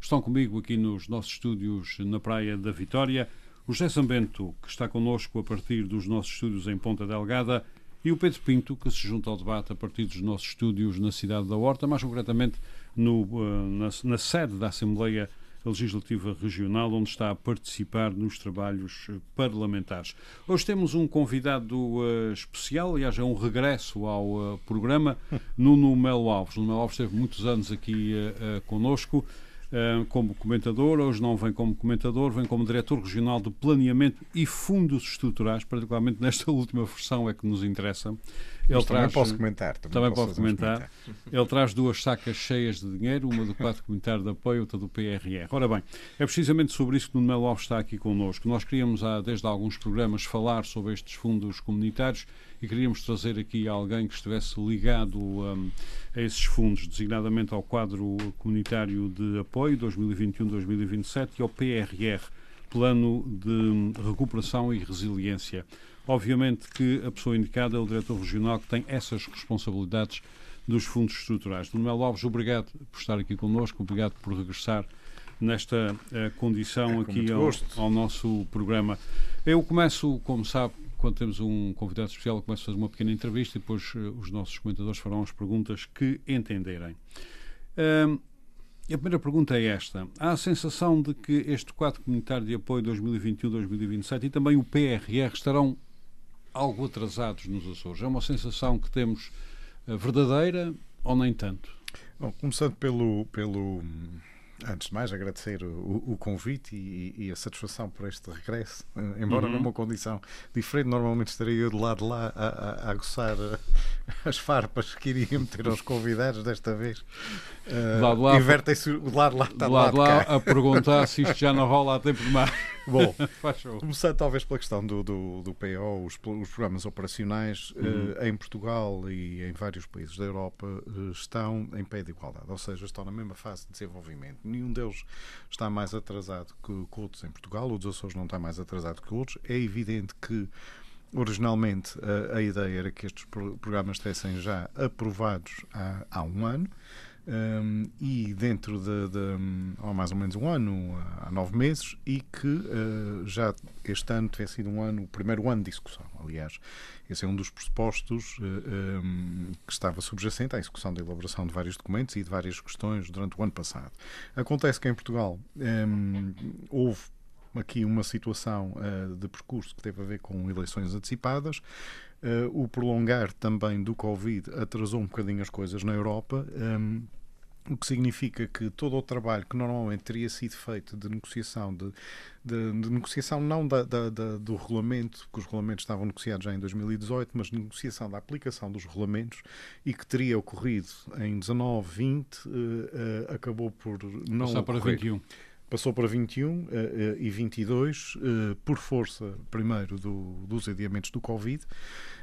Estão comigo aqui nos nossos estúdios na Praia da Vitória. O José Sambento, que está connosco a partir dos nossos estúdios em Ponta Delgada, e o Pedro Pinto, que se junta ao debate a partir dos nossos estúdios na cidade da Horta, mais concretamente no, eh, na, na sede da Assembleia Legislativa Regional, onde está a participar nos trabalhos eh, parlamentares. Hoje temos um convidado uh, especial, aliás, é um regresso ao uh, programa, Nuno Melo Alves. Nuno Melo Alves esteve muitos anos aqui uh, uh, conosco como comentador, hoje não vem como comentador, vem como diretor regional de planeamento e fundos estruturais, particularmente nesta última versão é que nos interessa. Ele também posso comentar. Também, também pode comentar. comentar. Ele traz duas sacas cheias de dinheiro, uma do quadro comunitário de apoio, outra do PRR. Ora bem, é precisamente sobre isso que o Nuno Alves está aqui connosco. Nós queríamos, há, desde alguns programas, falar sobre estes fundos comunitários e queríamos trazer aqui alguém que estivesse ligado um, a esses fundos, designadamente ao quadro comunitário de apoio 2021-2027 e ao PRR, Plano de Recuperação e Resiliência. Obviamente que a pessoa indicada é o diretor regional que tem essas responsabilidades dos fundos estruturais. Manuel Alves, obrigado por estar aqui connosco, obrigado por regressar nesta uh, condição é, aqui ao, ao, nosso programa. Eu começo, como sabe, quando temos um convidado especial, eu começo a fazer uma pequena entrevista e depois uh, os nossos comentadores farão as perguntas que entenderem. Uh, a primeira pergunta é esta. Há a sensação de que este quadro comunitário de apoio 2021-2027 e também o PRR estarão algo atrasados nos Açores. É uma sensação que temos eh, verdadeira ou nem tanto? Bom, começando pelo, pelo antes de mais, agradecer o, o convite e, e, a satisfação por este regresso, eh, embora uhum. numa condição diferente. Normalmente estaria eu do lado de lá a, a, a aguçar eh, as farpas que iria meter aos convidados desta vez. Uh, lá, Invertem-se o lado lá está do lado, lado lá a perguntar se isto já não rola há tempo demais. Bom, começando talvez pela questão do, do, do PO, os, os programas operacionais uhum. uh, em Portugal e em vários países da Europa uh, estão em pé de igualdade, ou seja, estão na mesma fase de desenvolvimento. Nenhum deles está mais atrasado que, que outros em Portugal, o dos Açores não está mais atrasado que outros. É evidente que Originalmente a, a, ideia era que estes programas estivessem já aprovados há, há um ano um, e dentro de, de mais ou menos um ano, há nove meses, e que uh, já este ano tem sido um ano, o primeiro ano de discussão. Aliás, esse é um dos pressupostos uh, um, que estava subjacente à execução da elaboração de vários documentos e de várias questões durante o ano passado. Acontece que em Portugal um, houve aqui uma situação uh, de percurso que teve a ver com eleições antecipadas. Uh, o prolongar também do Covid atrasou um bocadinho as coisas na Europa. Um, o que significa que todo o trabalho que normalmente teria sido feito de negociação, de, de, de negociação não da, da, da, do regulamento, porque os regulamentos estavam negociados já em 2018, mas de negociação da aplicação dos regulamentos e que teria ocorrido em 19, 20, uh, uh, acabou por não Passar para ocorrer. 21 passou para 21 uh, e 22 uh, por força, primeiro, do, dos adiamentos do Covid.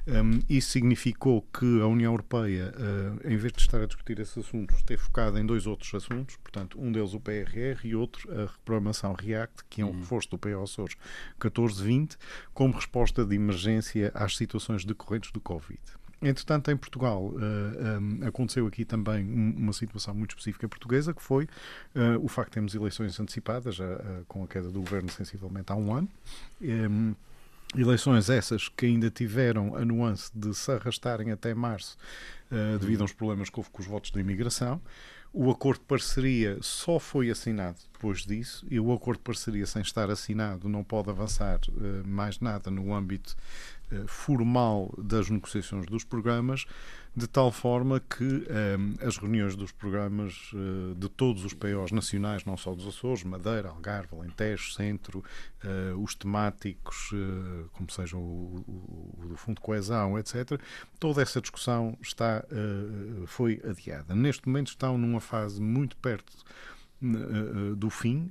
Um, isso significou que a União Europeia, uh, em vez de estar a discutir esses assuntos, esteve focada em dois outros assuntos, portanto, um deles o PRR e outro a reprogramação REACT, que é um uhum. reforço do PO Açores 1420, como resposta de emergência às situações decorrentes do Covid. Entretanto, em Portugal uh, eh, um, eh, aconteceu aqui também uma situação muito específica portuguesa, que foi uh, o facto de termos eleições antecipadas, uh, com a queda do governo sensivelmente há um ano. Um, eleições essas que ainda tiveram a nuance de se arrastarem até março devido aos problemas que houve com os votos da imigração. O acordo de parceria só foi assinado depois disso e o acordo de parceria sem estar assinado não pode avançar uh, mais nada no âmbito uh, formal das negociações dos programas, de tal forma que eh, as reuniões dos programas uh, de todos os POs nacionais, não só dos Açores, Madeira, Algarve, Alentejo, Centro, os temáticos, como sejam o, o, o, do Fundo de Coesão, etc., toda essa discussão está, foi adiada. Neste momento estão numa fase muito perto do fim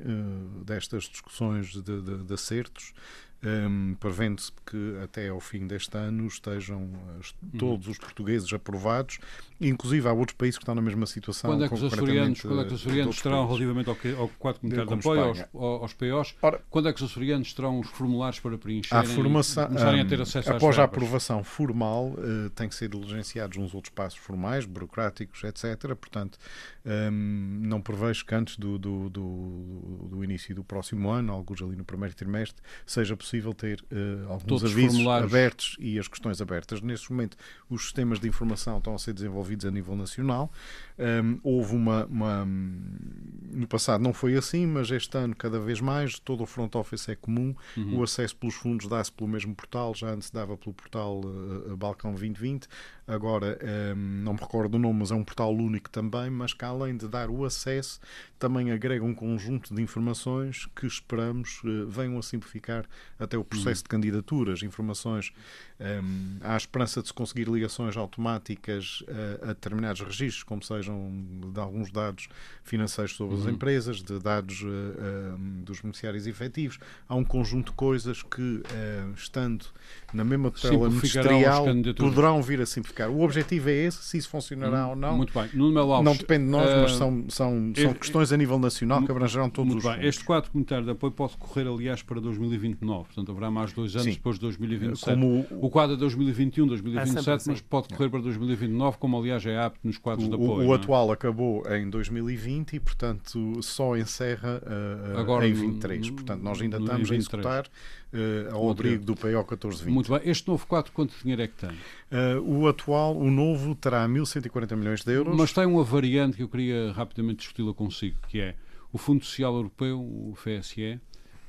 destas discussões de, de, de acertos um, prevendo-se que até ao fim deste ano estejam uh, todos os portugueses aprovados, inclusive há outros países que estão na mesma situação. Quando é que os açorianos, quando é que os açorianos terão, relativamente ao, ao quadro comunitário de, apoio, aos, aos POs, Ora, quando é que os açorianos terão os formulários para preencher a formação, começarem a ter acesso um, Após a aprovação formal, uh, tem que ser diligenciados uns outros passos formais, burocráticos, etc. Portanto, um, não prevejo que antes do, do, do, do início do próximo ano, alguns ali no primeiro trimestre, seja possível possível ter uh, alguns Todos avisos abertos e as questões abertas. Neste momento, os sistemas de informação estão a ser desenvolvidos a nível nacional. Um, houve uma, uma, No passado não foi assim, mas este ano, cada vez mais, todo o front office é comum. Uhum. O acesso pelos fundos dá-se pelo mesmo portal, já antes dava pelo portal uh, Balcão 2020. Agora, um, não me recordo do nome, mas é um portal único também. Mas que além de dar o acesso, também agrega um conjunto de informações que esperamos uh, venham a simplificar até o processo uhum. de candidaturas, informações um, há a esperança de se conseguir ligações automáticas a, a, determinados registros, como sejam de alguns dados financeiros sobre uhum. as empresas, de dados uh, uh, dos beneficiários efetivos. Há um conjunto de coisas que, uh, estando na mesma tutela ministerial, poderão vir a simplificar. O objetivo é esse, se isso funcionará hum, ou não. Muito bem. Nuno Alves, não depende de nós, mas são, são, são questões a nível nacional que abrangerão todos muito os bem. Este quadro comunitário de apoio pode correr, aliás, para 2029. Portanto, haverá mais dois anos Sim. depois de 2027. Como o quadro é 2021, 2027, é mas pode correr para 2029, como aliás é apto nos quadros o, de apoio. O, o é? atual acabou em 2020 e, portanto, só encerra uh, Agora, em 23. No, portanto, nós ainda estamos 23. a executar uh, ao abrigo do PO 1420. Muito bem. Este novo quadro, quanto dinheiro é que tem? Uh, o atual, o novo, terá 1.140 milhões de euros. Mas tem uma variante que eu queria rapidamente discuti-la consigo, que é o Fundo Social Europeu, o FSE,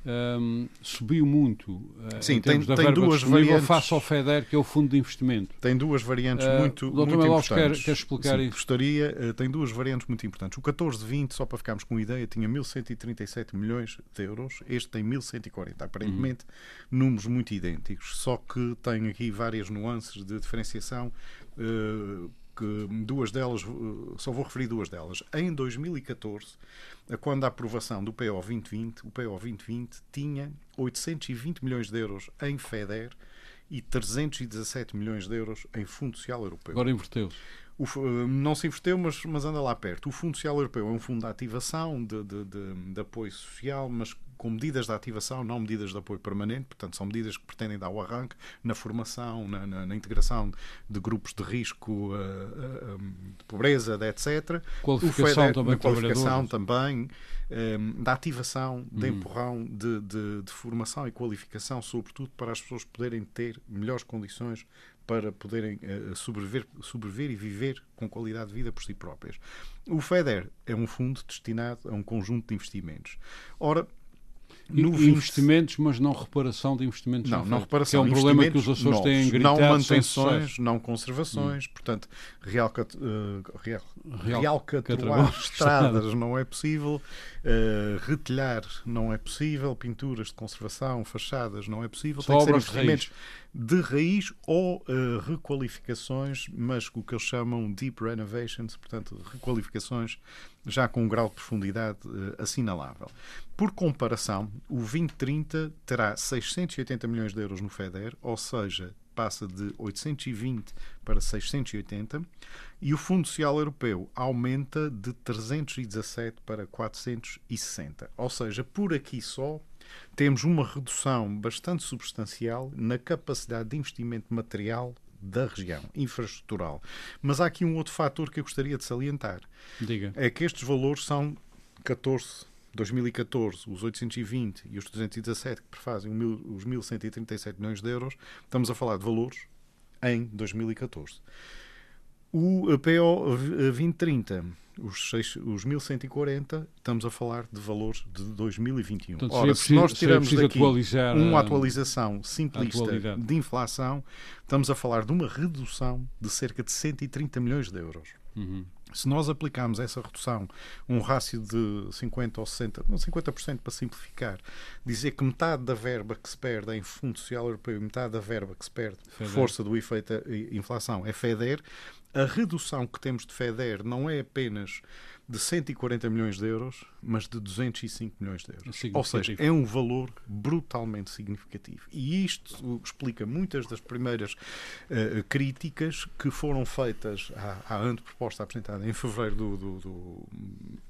um, subiu muito uh, Sim, tem, tem duas variantes, face ao FEDER, que é o Fundo de Investimento. Tem duas variantes uh, muito, muito importantes. Quer, quer explicar Sim, isso? Gostaria, uh, tem duas variantes muito importantes. O 1420, só para ficarmos com ideia, tinha 1.137 milhões de euros. Este tem 1.140. Aparentemente, uhum. números muito idênticos. Só que tem aqui várias nuances de diferenciação que duas delas, uh, só vou referir duas delas. Em 2014, quando a aprovação do PO 2020, o PO 2020 tinha 820 milhões de euros em FEDER e 317 milhões de euros em Fundo Social Europeu. Agora inverteu-se. Uh, não se inverteu, mas, mas anda lá perto. O Fundo Social Europeu é um fundo de ativação, de, de, de, de apoio social, mas com medidas de ativação, não medidas de apoio permanente, portanto, são medidas que pretendem dar o arranque na formação, na, na, na integração de grupos de risco uh, uh, de pobreza, de etc. Qualificação FEDER, também. Na qualificação também, um, da ativação, de uhum. empurrão, de, de, de formação e qualificação, sobretudo para as pessoas poderem ter melhores condições para poderem uh, sobreviver, sobreviver e viver com qualidade de vida por si próprias. O FEDER é um fundo destinado a um conjunto de investimentos. Ora, no investimentos, mas não reparação de investimentos. Não, não reparação. Que é um problema que os Açores têm gritado. Não manutenções, não conservações. Hum. Portanto, real, uh, real, real, real estradas não é possível. Uh, retelhar não é possível. Pinturas de conservação, fachadas não é possível. Só Tem que ser investimentos de raiz ou uh, requalificações, mas o que eles chamam deep renovations, portanto, requalificações já com um grau de profundidade uh, assinalável. Por comparação, o 2030 terá 680 milhões de euros no FEDER, ou seja, passa de 820 para 680, e o Fundo Social Europeu aumenta de 317 para 460. Ou seja, por aqui só temos uma redução bastante substancial na capacidade de investimento material da região, infraestrutural. Mas há aqui um outro fator que eu gostaria de salientar. Diga. É que estes valores são 14 2014, os 820 e os 217 que prefazem os 1.137 milhões de euros, estamos a falar de valores em 2014. O PO 2030 os, seis, os 1140, estamos a falar de valores de 2021. Portanto, Ora, se nós tiramos daqui uma atualização simplista de inflação, estamos a falar de uma redução de cerca de 130 milhões de euros. Uhum. Se nós aplicarmos essa redução, um rácio de 50 ou 60, não 50% para simplificar, dizer que metade da verba que se perde em Fundo Social Europeu e metade da verba que se perde, FEDER. força do efeito inflação, é FEDER, a redução que temos de FEDER não é apenas de 140 milhões de euros, mas de 205 milhões de euros. Ou seja, é um valor brutalmente significativo. E isto explica muitas das primeiras uh, críticas que foram feitas à, à anteproposta apresentada em fevereiro do, do, do,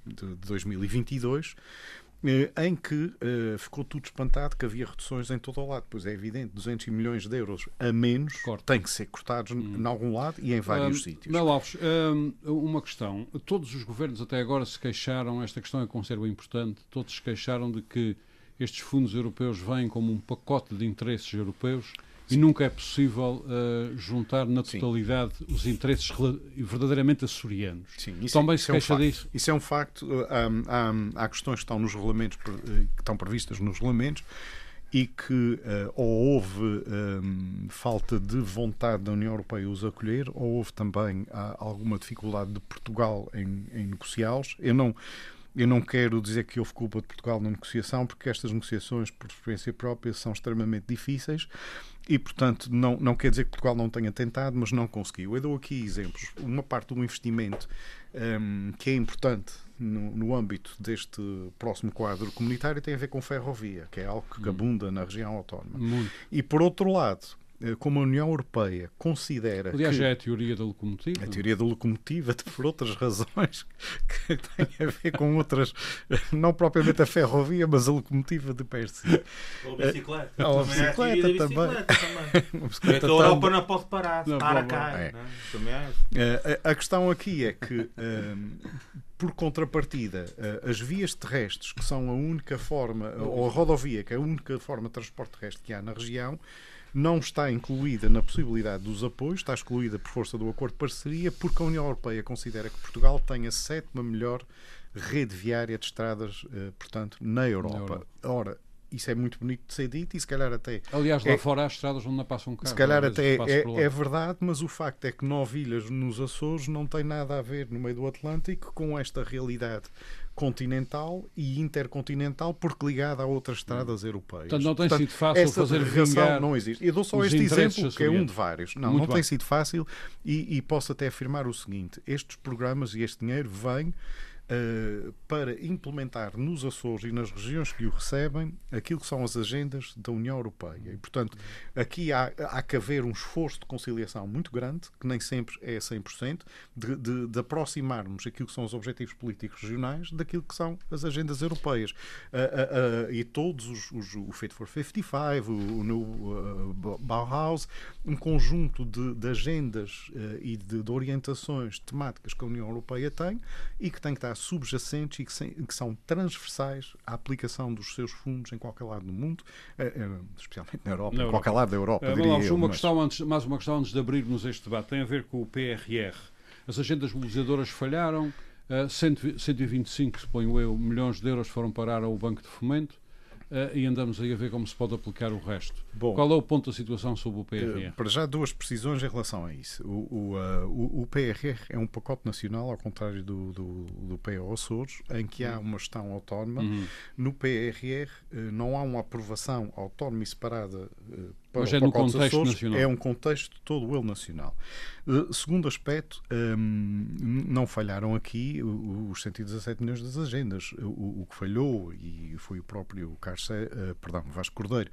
de 2022 eh, em que uh, ficou tudo espantado que havia reduções em todo o lado. Pois é evidente, 200 milhões de euros a menos Corta. têm que ser cortados hum. em algum lado e em vários um, sítios. Mel Alves, um, uma questão. Todos os governos até agora se queixaram, esta questão é conserva importante, todos se queixaram de que estes fundos europeus vêm como um pacote de interesses europeus e nunca é possível uh, juntar na totalidade Sim. os interesses verdadeiramente açorianos. Sim, isso, Também isso se queixa é um disso? Isso é um facto. Há, há, há, questões que estão nos regulamentos, eh, que estão previstas nos regulamentos e que uh, ou houve um, falta de vontade da União Europeia os acolher, ou houve também alguma dificuldade de Portugal em, em negociá-los. Eu não eu não quero dizer que houve culpa de Portugal na negociação, porque estas negociações, por experiência própria, são extremamente difíceis e, portanto, não, não quer dizer que Portugal não tenha tentado, mas não conseguiu. Eu dou aqui exemplos. Uma parte do investimento um, que é importante no, no, âmbito deste próximo quadro comunitário tem a ver com ferrovia, que é algo que hum. abunda na região autónoma. Muito. E, por outro lado, como a União Europeia considera. Aliás, que já é a teoria da locomotiva. A teoria da locomotiva, por outras razões que têm a ver com outras, não propriamente a ferrovia, mas a locomotiva de per si. Ou a bicicleta. Eh, ou a bicicleta, também. também. bicicleta a Europa não pode parar, não, para cá. É. Também é. A questão aqui é que. Um, por contrapartida, as vias terrestres, que são a única forma, ou a rodovia, que é a única forma de transporte terrestre que há na região, não está incluída na possibilidade dos apoios, está excluída por força do acordo de parceria, porque a União Europeia considera que Portugal tem a sétima melhor rede viária de estradas, eh, portanto, na Europa. Na Europa. Ora, isso é muito bonito de ser dito e se calhar até. Aliás, lá é, fora há estradas onde não passa um carro. Se calhar até é, é, verdade, mas o facto é que nove ilhas nos Açores não tem nada a ver no meio do Atlântico com esta realidade continental e intercontinental porque ligada a outras estradas europeias. Portanto, não tem Portanto, sido fácil fazer vingar não existe. Eu dou só este exemplo, que é um de vários. Não, Muito não bem. tem sido fácil e, e posso até afirmar o seguinte, estes programas e este dinheiro vêm uh, para implementar nos Açores e nas regiões que o recebem aquilo que são as agendas da União Europeia. E, portanto, aqui há, há que haver um esforço de conciliação muito grande, que nem sempre é 100%, de, de, de aproximarmos aquilo que são os objetivos políticos regionais daquilo que são as agendas europeias. Uh, uh, e todos os, os, o Fit for 55, o, o no Bauhaus, um conjunto de, de agendas e de, de orientações temáticas que a União Europeia tem e que tem que estar subjacentes e que, sem, que, são transversais à aplicação dos seus fundos em qualquer lado do mundo, eh, eh, especialmente na Europa, na em qualquer lado da Europa. Uh, eu, uma mas... questão antes, mais uma questão antes de abrirmos este debate, tem a ver com o PRR. As agendas mobilizadoras falharam, uh, 125, suponho eu, milhões de euros foram parar ao Banco de Fomento. Uh, e andamos aí a ver como se pode aplicar o resto. Bom, Qual é o ponto da situação sobre o PRR? Uh, para já, duas precisões em relação a isso. O, o, uh, o, o PRR é um pacote nacional, ao contrário do, do, do PO Açores, em que há uma gestão autónoma. Uhum. No PRR não há uma aprovação autónoma e separada para Mas é no contexto Açores, nacional. É um contexto todo ele nacional. Uh, segundo aspecto, um, não falharam aqui os 117 milhões das agendas. O, o que falhou, e foi o próprio Carce, uh, perdão, Vasco Cordeiro,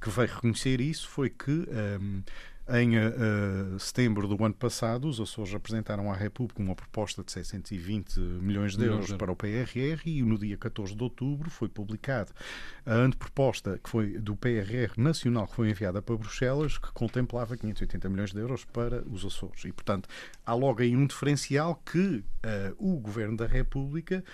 que veio reconhecer isso, foi que um, em uh, setembro do ano passado, os Açores apresentaram à República uma proposta de 620 milhões de euros para o PRR e no dia 14 de outubro foi publicado a anteproposta que foi do PRR nacional que foi enviada para Bruxelas que contemplava 580 milhões de euros para os Açores. E, portanto, há logo aí um diferencial que uh, o Governo da República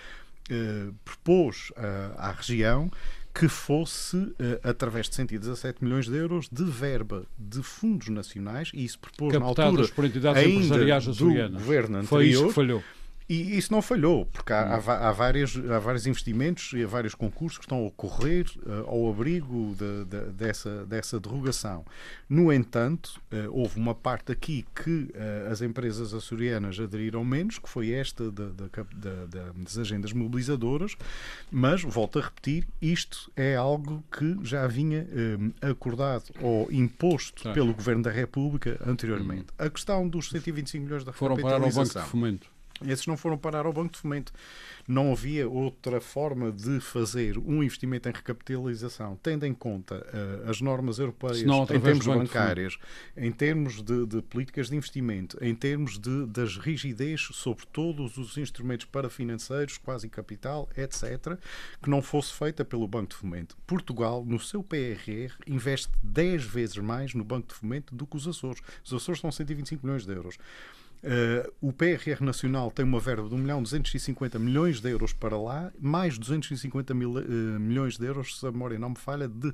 uh, propôs à região que fosse, uh, através de 117 milhões de euros, de verba de fundos nacionais, e isso propôs Captados na altura por entidades ainda do governo anterior. Foi isso que falhou. E isso não falhou, porque há, há, há, várias, há vários investimentos e há vários concursos que estão a ocorrer uh, ao abrigo de, de, dessa, dessa derrogação. No entanto, uh, houve uma parte aqui que uh, as empresas açorianas aderiram menos, que foi esta da, da, das agendas mobilizadoras, mas, volto a repetir, isto é algo que já vinha acordado ou imposto tá. pelo Governo da República anteriormente. Hum. A questão dos 125 milhões da Foram parar ao Banco de Fomento Esses não foram parar ao Banco de Fomento. Não havia outra forma de fazer um investimento em recapitalização, tendo em conta uh, as normas europeias em termos bancários, em termos de, de, políticas de investimento, em termos de, das rigidez sobre todos os instrumentos parafinanceiros, quase capital, etc., que não fosse feita pelo Banco de Fomento. Portugal, no seu PRR, investe 10 vezes mais no Banco de Fomento do que os Açores. Os Açores são 125 milhões de euros. Uh, o PRR Nacional tem uma verba de 1 milhão 250 milhões de euros para lá, mais 250 mil, uh, milhões de euros, se a memória não me falha, de,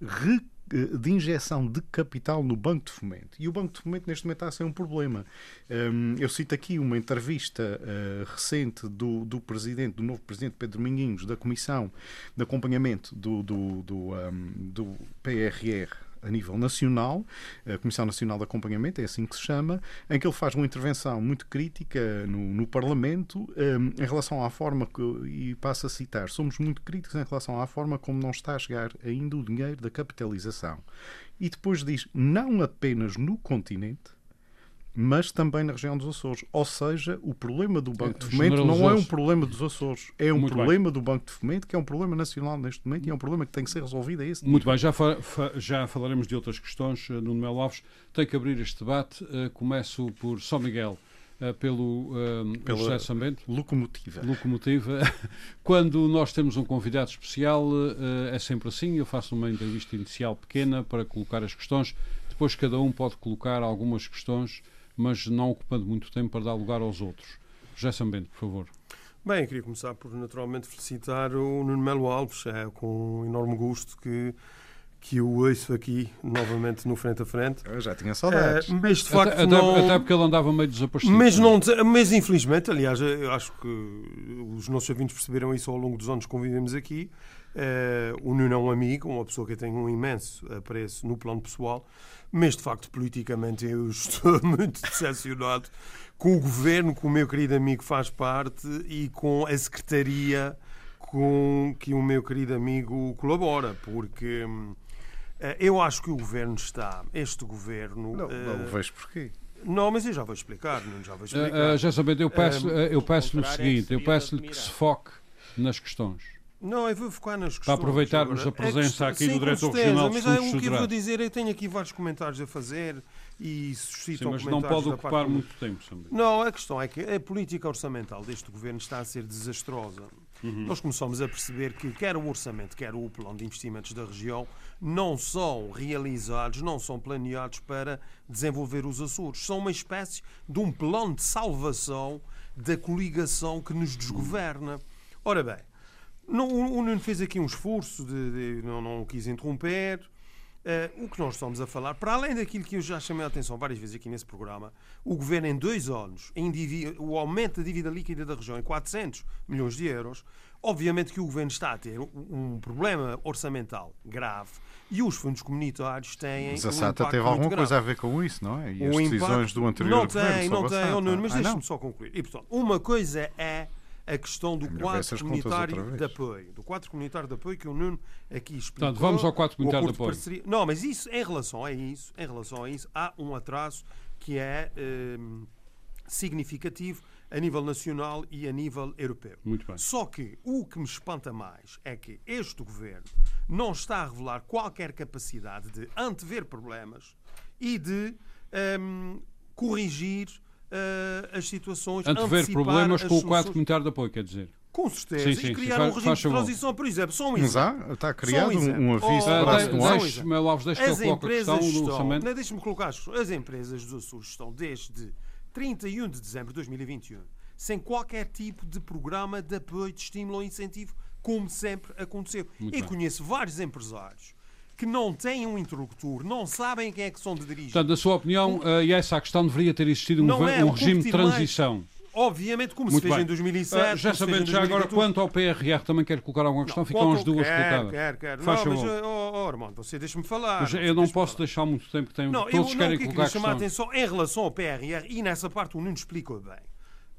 re, uh, de injeção de capital no Banco de Fomento. E o Banco de Fomento neste momento está a ser um problema. Um, eu cito aqui uma entrevista recente do, do presidente, do novo presidente Pedro Minguinhos, da Comissão de Acompanhamento do, do, do, um, do PRR a nível nacional, a Comissão Nacional de Acompanhamento, é assim que se chama, em que ele faz uma intervenção muito crítica no, no Parlamento um, em relação à forma, que, e passo a citar, somos muito críticos em relação à forma como não está a chegar ainda o dinheiro da capitalização. E depois diz, não apenas no continente, mas também na região dos Açores. Ou seja, o problema do Banco de é, Fomento não é um problema dos Açores, é um Muito problema bem. do Banco de Fomento, que é um problema nacional neste momento e é um problema que tem que ser resolvido a esse Muito nível. bem, já, fa já falaremos de outras questões, uh, Nuno Melo Alves. Tem que abrir este debate. Uh, começo por São Miguel. Uh, pelo uh, Pela José Sambento. Locomotiva. Locomotiva. Quando nós temos um convidado especial, é sempre assim. Eu faço uma entrevista inicial pequena para colocar as questões. Depois cada um pode colocar algumas questões mas não ocupando muito tempo para dar lugar aos outros. José Sambento, por favor. Bem, queria começar por naturalmente felicitar o Nuno Melo Alves. É com enorme gosto que que o ouço aqui novamente no frente a frente. Eu já tinha saudades. É, mas de facto até, não... até, porque ele andava meio desaparecido. Mas, não, mas infelizmente, aliás, eu acho que os nossos ouvintes perceberam isso ao longo dos anos que convivemos aqui. É, o Nuno é um amigo, uma pessoa que tem um imenso apreço no plano pessoal mas de facto politicamente eu estou muito decepcionado com o governo que o meu querido amigo faz parte e com a secretaria com que o meu querido amigo colabora, porque uh, eu acho que o governo está, este governo. Não, uh, não vejo porquê. Não, mas eu já vou explicar, não já vou explicar. Uh, já sabendo, eu peço-lhe eu peço o seguinte, eu peço-lhe que se foque nas questões. Não, eu vou focar nas questões. Para aproveitarmos agora. a presença é aqui sim, do Diretor Regional Mas o que eu vou dizer, eu tenho aqui vários comentários a fazer e suscitam sim, mas não pode ocupar muito tempo, também. Não, a questão é que a política orçamental deste governo está a ser desastrosa. Uhum. Nós começamos a perceber que quer o orçamento, quer o plano de investimentos da região não são realizados, não são planeados para desenvolver os Açores. São uma espécie de um plano de salvação da coligação que nos desgoverna. Ora bem, não, o Nuno fez aqui um esforço, de, de não, não quis interromper. Uh, o que nós estamos a falar, para além daquilo que eu já chamei a atenção várias vezes aqui nesse programa, o governo em dois anos, em o aumento da dívida líquida da região em 400 milhões de euros, obviamente que o governo está a ter um problema orçamental grave e os fundos comunitários têm. Mas a SATA um teve alguma coisa a ver com isso, não é? E o as decisões impacto... do anterior não governo. Tem, não tem, oh, Nuno, mas ah, deixe-me só concluir. E, portanto, uma coisa é a questão do quadro comunitário de apoio. Do quadro comunitário de apoio que o Nuno aqui explicou. Portanto, vamos ao quadro comunitário de apoio. Parceria... Não, mas isso, em relação a isso, em relação a isso, há um atraso que é hum, significativo a nível nacional e a nível europeu. Muito bem. Só que o que me espanta mais é que este governo não está a revelar qualquer capacidade de antever problemas e de hum, corrigir uh, as situações. Antever problemas com o quadro comunitário de apoio, quer dizer. Com certeza. Sim, sim, e criar sim, um regime de transição, por exemplo. Só um exemplo. Mas há, está criado um, um aviso oh, para Alves, deixe que eu coloque a questão estão, do orçamento. Deixe-me colocar as empresas dos Açores estão desde 31 de dezembro de 2021 sem qualquer tipo de programa de apoio, de estímulo ou incentivo, como sempre aconteceu. Muito e bem. conheço vários empresários que não têm um interlocutor, não sabem quem é que são de dirigir. Portanto, na sua opinião, uh, e essa a questão deveria ter existido um, é, um regime de transição. Mais, obviamente, como Muito se fez bem. em 2007. Uh, já sabendo, já agora, quanto ao PRR, também quer colocar alguma questão? Não, Ficam as duas quer, colocadas. Quer, quer. Faz não, mas, oh, oh, Armando, você deixa-me falar. Mas eu não posso falar. deixar muito tempo, que tenho, não, todos eu, querem não, colocar a questão. chamar a atenção em relação ao PRR, e nessa parte o Nuno explicou bem,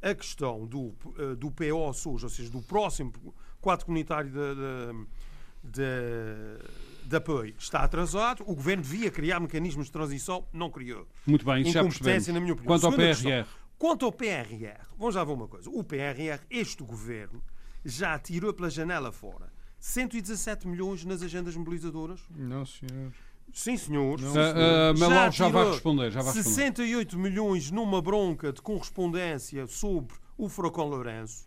a questão do, uh, do PO SUS, ou seja, do próximo quadro comunitário de, de, de de apoio está atrasado, o governo devia criar mecanismos de transição, não criou. Muito bem, isso já percebemos. Na minha opinião. Quanto ao PRR? Questão, Quanto ao PRR, vamos já ver uma coisa. O PRR, este governo, já tirou pela janela fora 117 milhões nas agendas mobilizadoras. Não, senhor. Sim, senhor. Não, senhor. Uh, uh, já, já vai responder. Já vai 68 responder. milhões numa bronca de correspondência sobre o Furacão Lourenço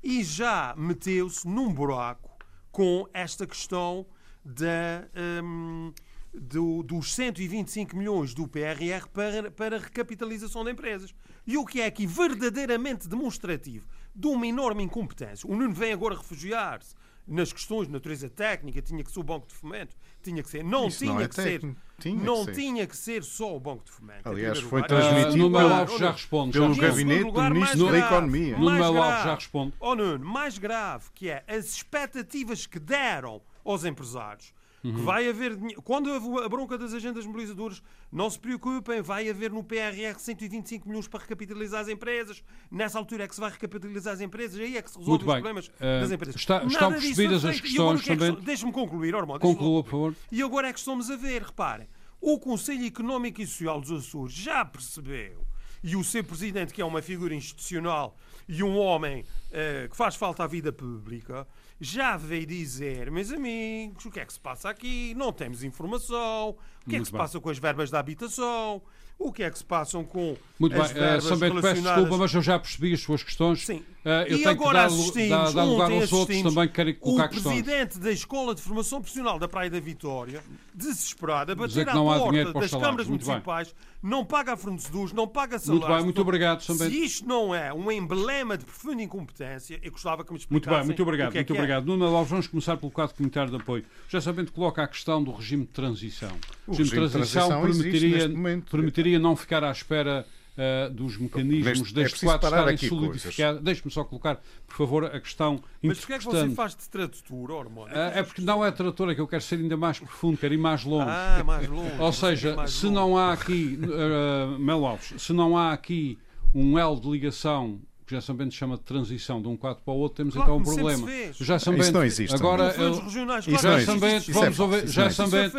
e já meteu-se num buraco com esta questão da, um, do, dos 125 milhões do PRR para, para recapitalização de empresas. E o que é aqui verdadeiramente demonstrativo de uma enorme incompetência. O Nuno vem agora refugiar-se nas questões de natureza técnica, tinha que ser o Banco de Fomento, tinha que ser. Não Isso tinha não é que técnico. ser. Tinha não que tinha que ser só o Banco de Fomento. Aliás, foi lugar. transmitido uh, Alves já responde. Pelo já gabinete do Ministro da Economia. Nuno Alves já responde. Oh, Nuno, mais grave que é as expectativas que deram aos empresários Uhum. vai haver quando a bronca das agendas mobilizadoras, não se preocupem, vai haver no PRR 125 milhões para recapitalizar as empresas. Nessa altura é que se vai recapitalizar as empresas, aí é que se resolvem os problemas uh, das empresas. Está, estão percebidas as questões é também. Que, Deixe-me concluir, Ormond. Conclua, por favor. E agora é que estamos a ver, reparem. O Conselho Económico e Social dos Açores já percebeu, e o seu presidente, que é uma figura institucional e um homem uh, que faz falta à vida pública, já veio dizer, meus amigos, o que é que se passa aqui? Não temos informação. O que Muito é que se bem. passa com as verbas da habitação? O que é que se passam com Muito as bem, uh, relacionadas... peço desculpa, mas eu já percebi as suas questões. Sim. Uh, eu e tenho agora que dar, dar, dar lugar aos outros também que querem colocar questões. O presidente da Escola de Formação Profissional da Praia da Vitória, desesperado, a bater à porta das câmaras Muito municipais, bem. não paga fornecedores, não paga salários. Muito bem, muito obrigado. Se isto não é um emblema de profunda incompetência, eu gostava que me explicassem Muito bem, muito obrigado. É muito é. obrigado. Nuno Alves, vamos começar pelo quadro comunitário de apoio. Já sabendo, coloca a questão do regime de transição. O, regime, de transição, transição permitiria, permitiria não ficar à espera uh, dos mecanismos Neste, das é quatro estarem solidificados. Deixe-me só colocar, por favor, a questão Mas porquê é que você faz de tradutor, Hormônio? Uh, é porque não é tradutor, é que eu quero ser ainda mais profundo, quero ir mais longe. Ah, mais longe. Ou seja, se longe. não há aqui, uh, Melo Alves, se não há aqui um elo de ligação que já São Bento chama de transição de um quadro para o outro, temos claro, então um problema. Já São Bento, isso não existe. Agora, eu, regionais, claro, já São Bento, vamos ouvir, já São Bento,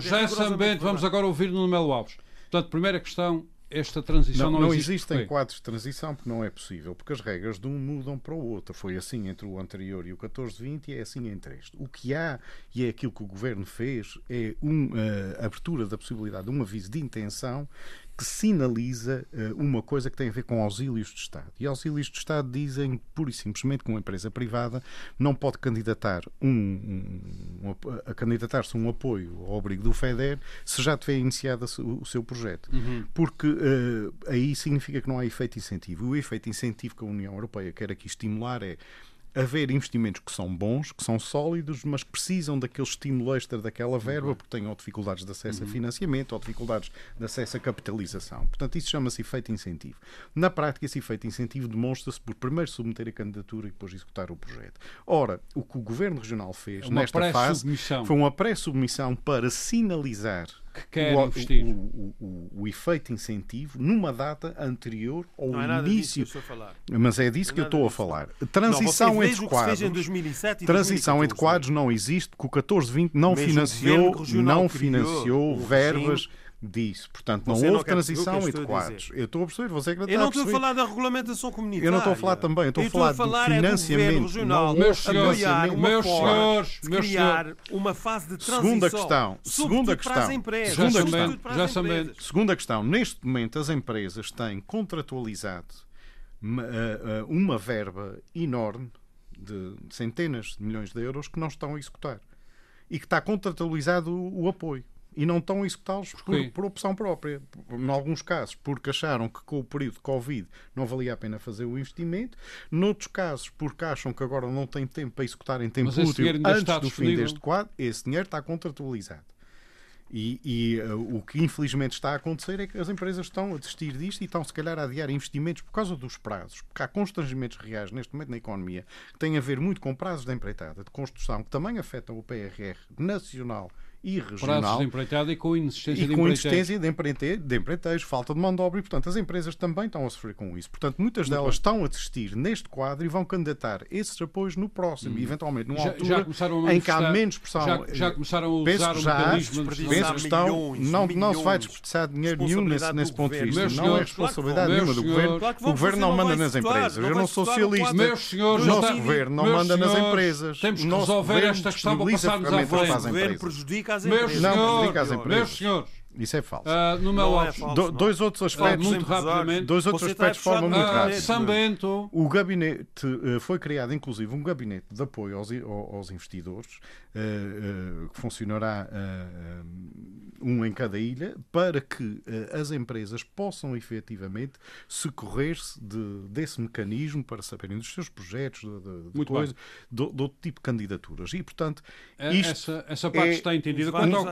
já São Bento, vamos agora ouvir no Melo Alves. Portanto, primeira questão, esta transição não, não, não existe. Não existem quadros de transição porque não é possível, porque as regras de um mudam para o outro. Foi assim entre o anterior e o 1420 e é assim entre este. O que há, e é aquilo que o governo fez, é uma uh, abertura da possibilidade de um aviso de intenção que sinaliza uh, uma coisa que tem a ver com auxílios de Estado. E auxílios de Estado dizem, pura e simplesmente, que uma empresa privada não pode candidatar um, um, um a candidatar-se um apoio ao abrigo do FEDER se já tiver iniciado o seu projeto. Uhum. Porque uh, aí significa que não há efeito incentivo. O efeito incentivo que a União Europeia quer aqui estimular é haver investimentos que são bons, que são sólidos, mas que precisam daquele estímulo extra daquela verba, uhum. porque tenham dificuldades de acesso uhum. a financiamento ou dificuldades de acesso a capitalização. Portanto, isso chama-se efeito incentivo. Na prática, esse efeito incentivo demonstra-se por primeiro submeter a candidatura e depois executar o projeto. Ora, o que o Governo Regional fez uma nesta fase foi uma pré-submissão para sinalizar que quer o, investir. O, o, o, o, efeito incentivo numa data anterior ao não é início. Mas é disso não que eu estou a falar. Transição não, entre quadros. transição entre quadros não existe, porque o 1420 não Mesmo financiou, não financiou verbas disso. Portanto, não houve transição entre quadros. Eu estou a perceber, você é que não Eu não estou a falar da regulamentação comunitária. Eu não estou a falar também, eu estou a falar, a falar do financiamento. É do regional, meus senhores, meus senhores, de criar uma fase de transição. Segunda questão. Segunda questão. Empresas. Segunda questão. Já. Segunda questão. Neste momento, as empresas têm contratualizado eh, eh, uma verba enorme de centenas de milhões de euros que não estão a executar e que está contratualizado o apoio e não estão a executá-los por, por, opção própria. Em alguns casos, porque acharam que com o período de Covid não valia a pena fazer o investimento. Noutros casos, porque acham que agora não têm tempo para executar em tempo útil antes do fim deste quadro. Esse dinheiro está contratualizado. E, e uh, o que infelizmente está a acontecer é que as empresas estão a desistir disto e estão, se calhar, a adiar investimentos por causa dos prazos. Porque há constrangimentos reais neste momento na economia que têm a ver muito com prazos de empreitada, de construção, que também afetam o PRR nacional e regional. Prazos de empreitada e com inexistência e de com inexistência de, empreite, de empreiteiros, falta de mão de obra e, portanto, as empresas também estão a sofrer com isso. Portanto, muitas Muito delas bem. estão a assistir neste quadro e vão candidatar esses apoios no próximo, hum. eventualmente numa já, altura já em que há menos pressão. Já, já começaram a usar o mecanismo de penso que estão, não, milhões, não se vai desperdiçar dinheiro nenhum nesse, nesse ponto de vista. Meus não é responsabilidade claro nenhuma do governo. Claro o governo não manda nas empresas. Eu não sou socialista. Meus senhores, o nosso governo não manda nas empresas. Temos que resolver esta questão para passarmos à frente. O governo prejudica as empresas. Não prejudica empresas. Meus senhores, isso é falso. Uh, no meu é falso, Do, dois outros aspectos. Uh, muito rapidamente. Dois outros aspectos de forma muito rápida. São Bento. O gabinete uh, foi criado, inclusive, um gabinete de apoio aos, aos investidores que funcionará um em cada ilha, para que as empresas possam efetivamente socorrer-se de, desse mecanismo para saberem dos seus projetos, de, de, de coisa, do, do, tipo de candidaturas. E, portanto, é, isto essa, essa parte é, está entendida. Quanto ao,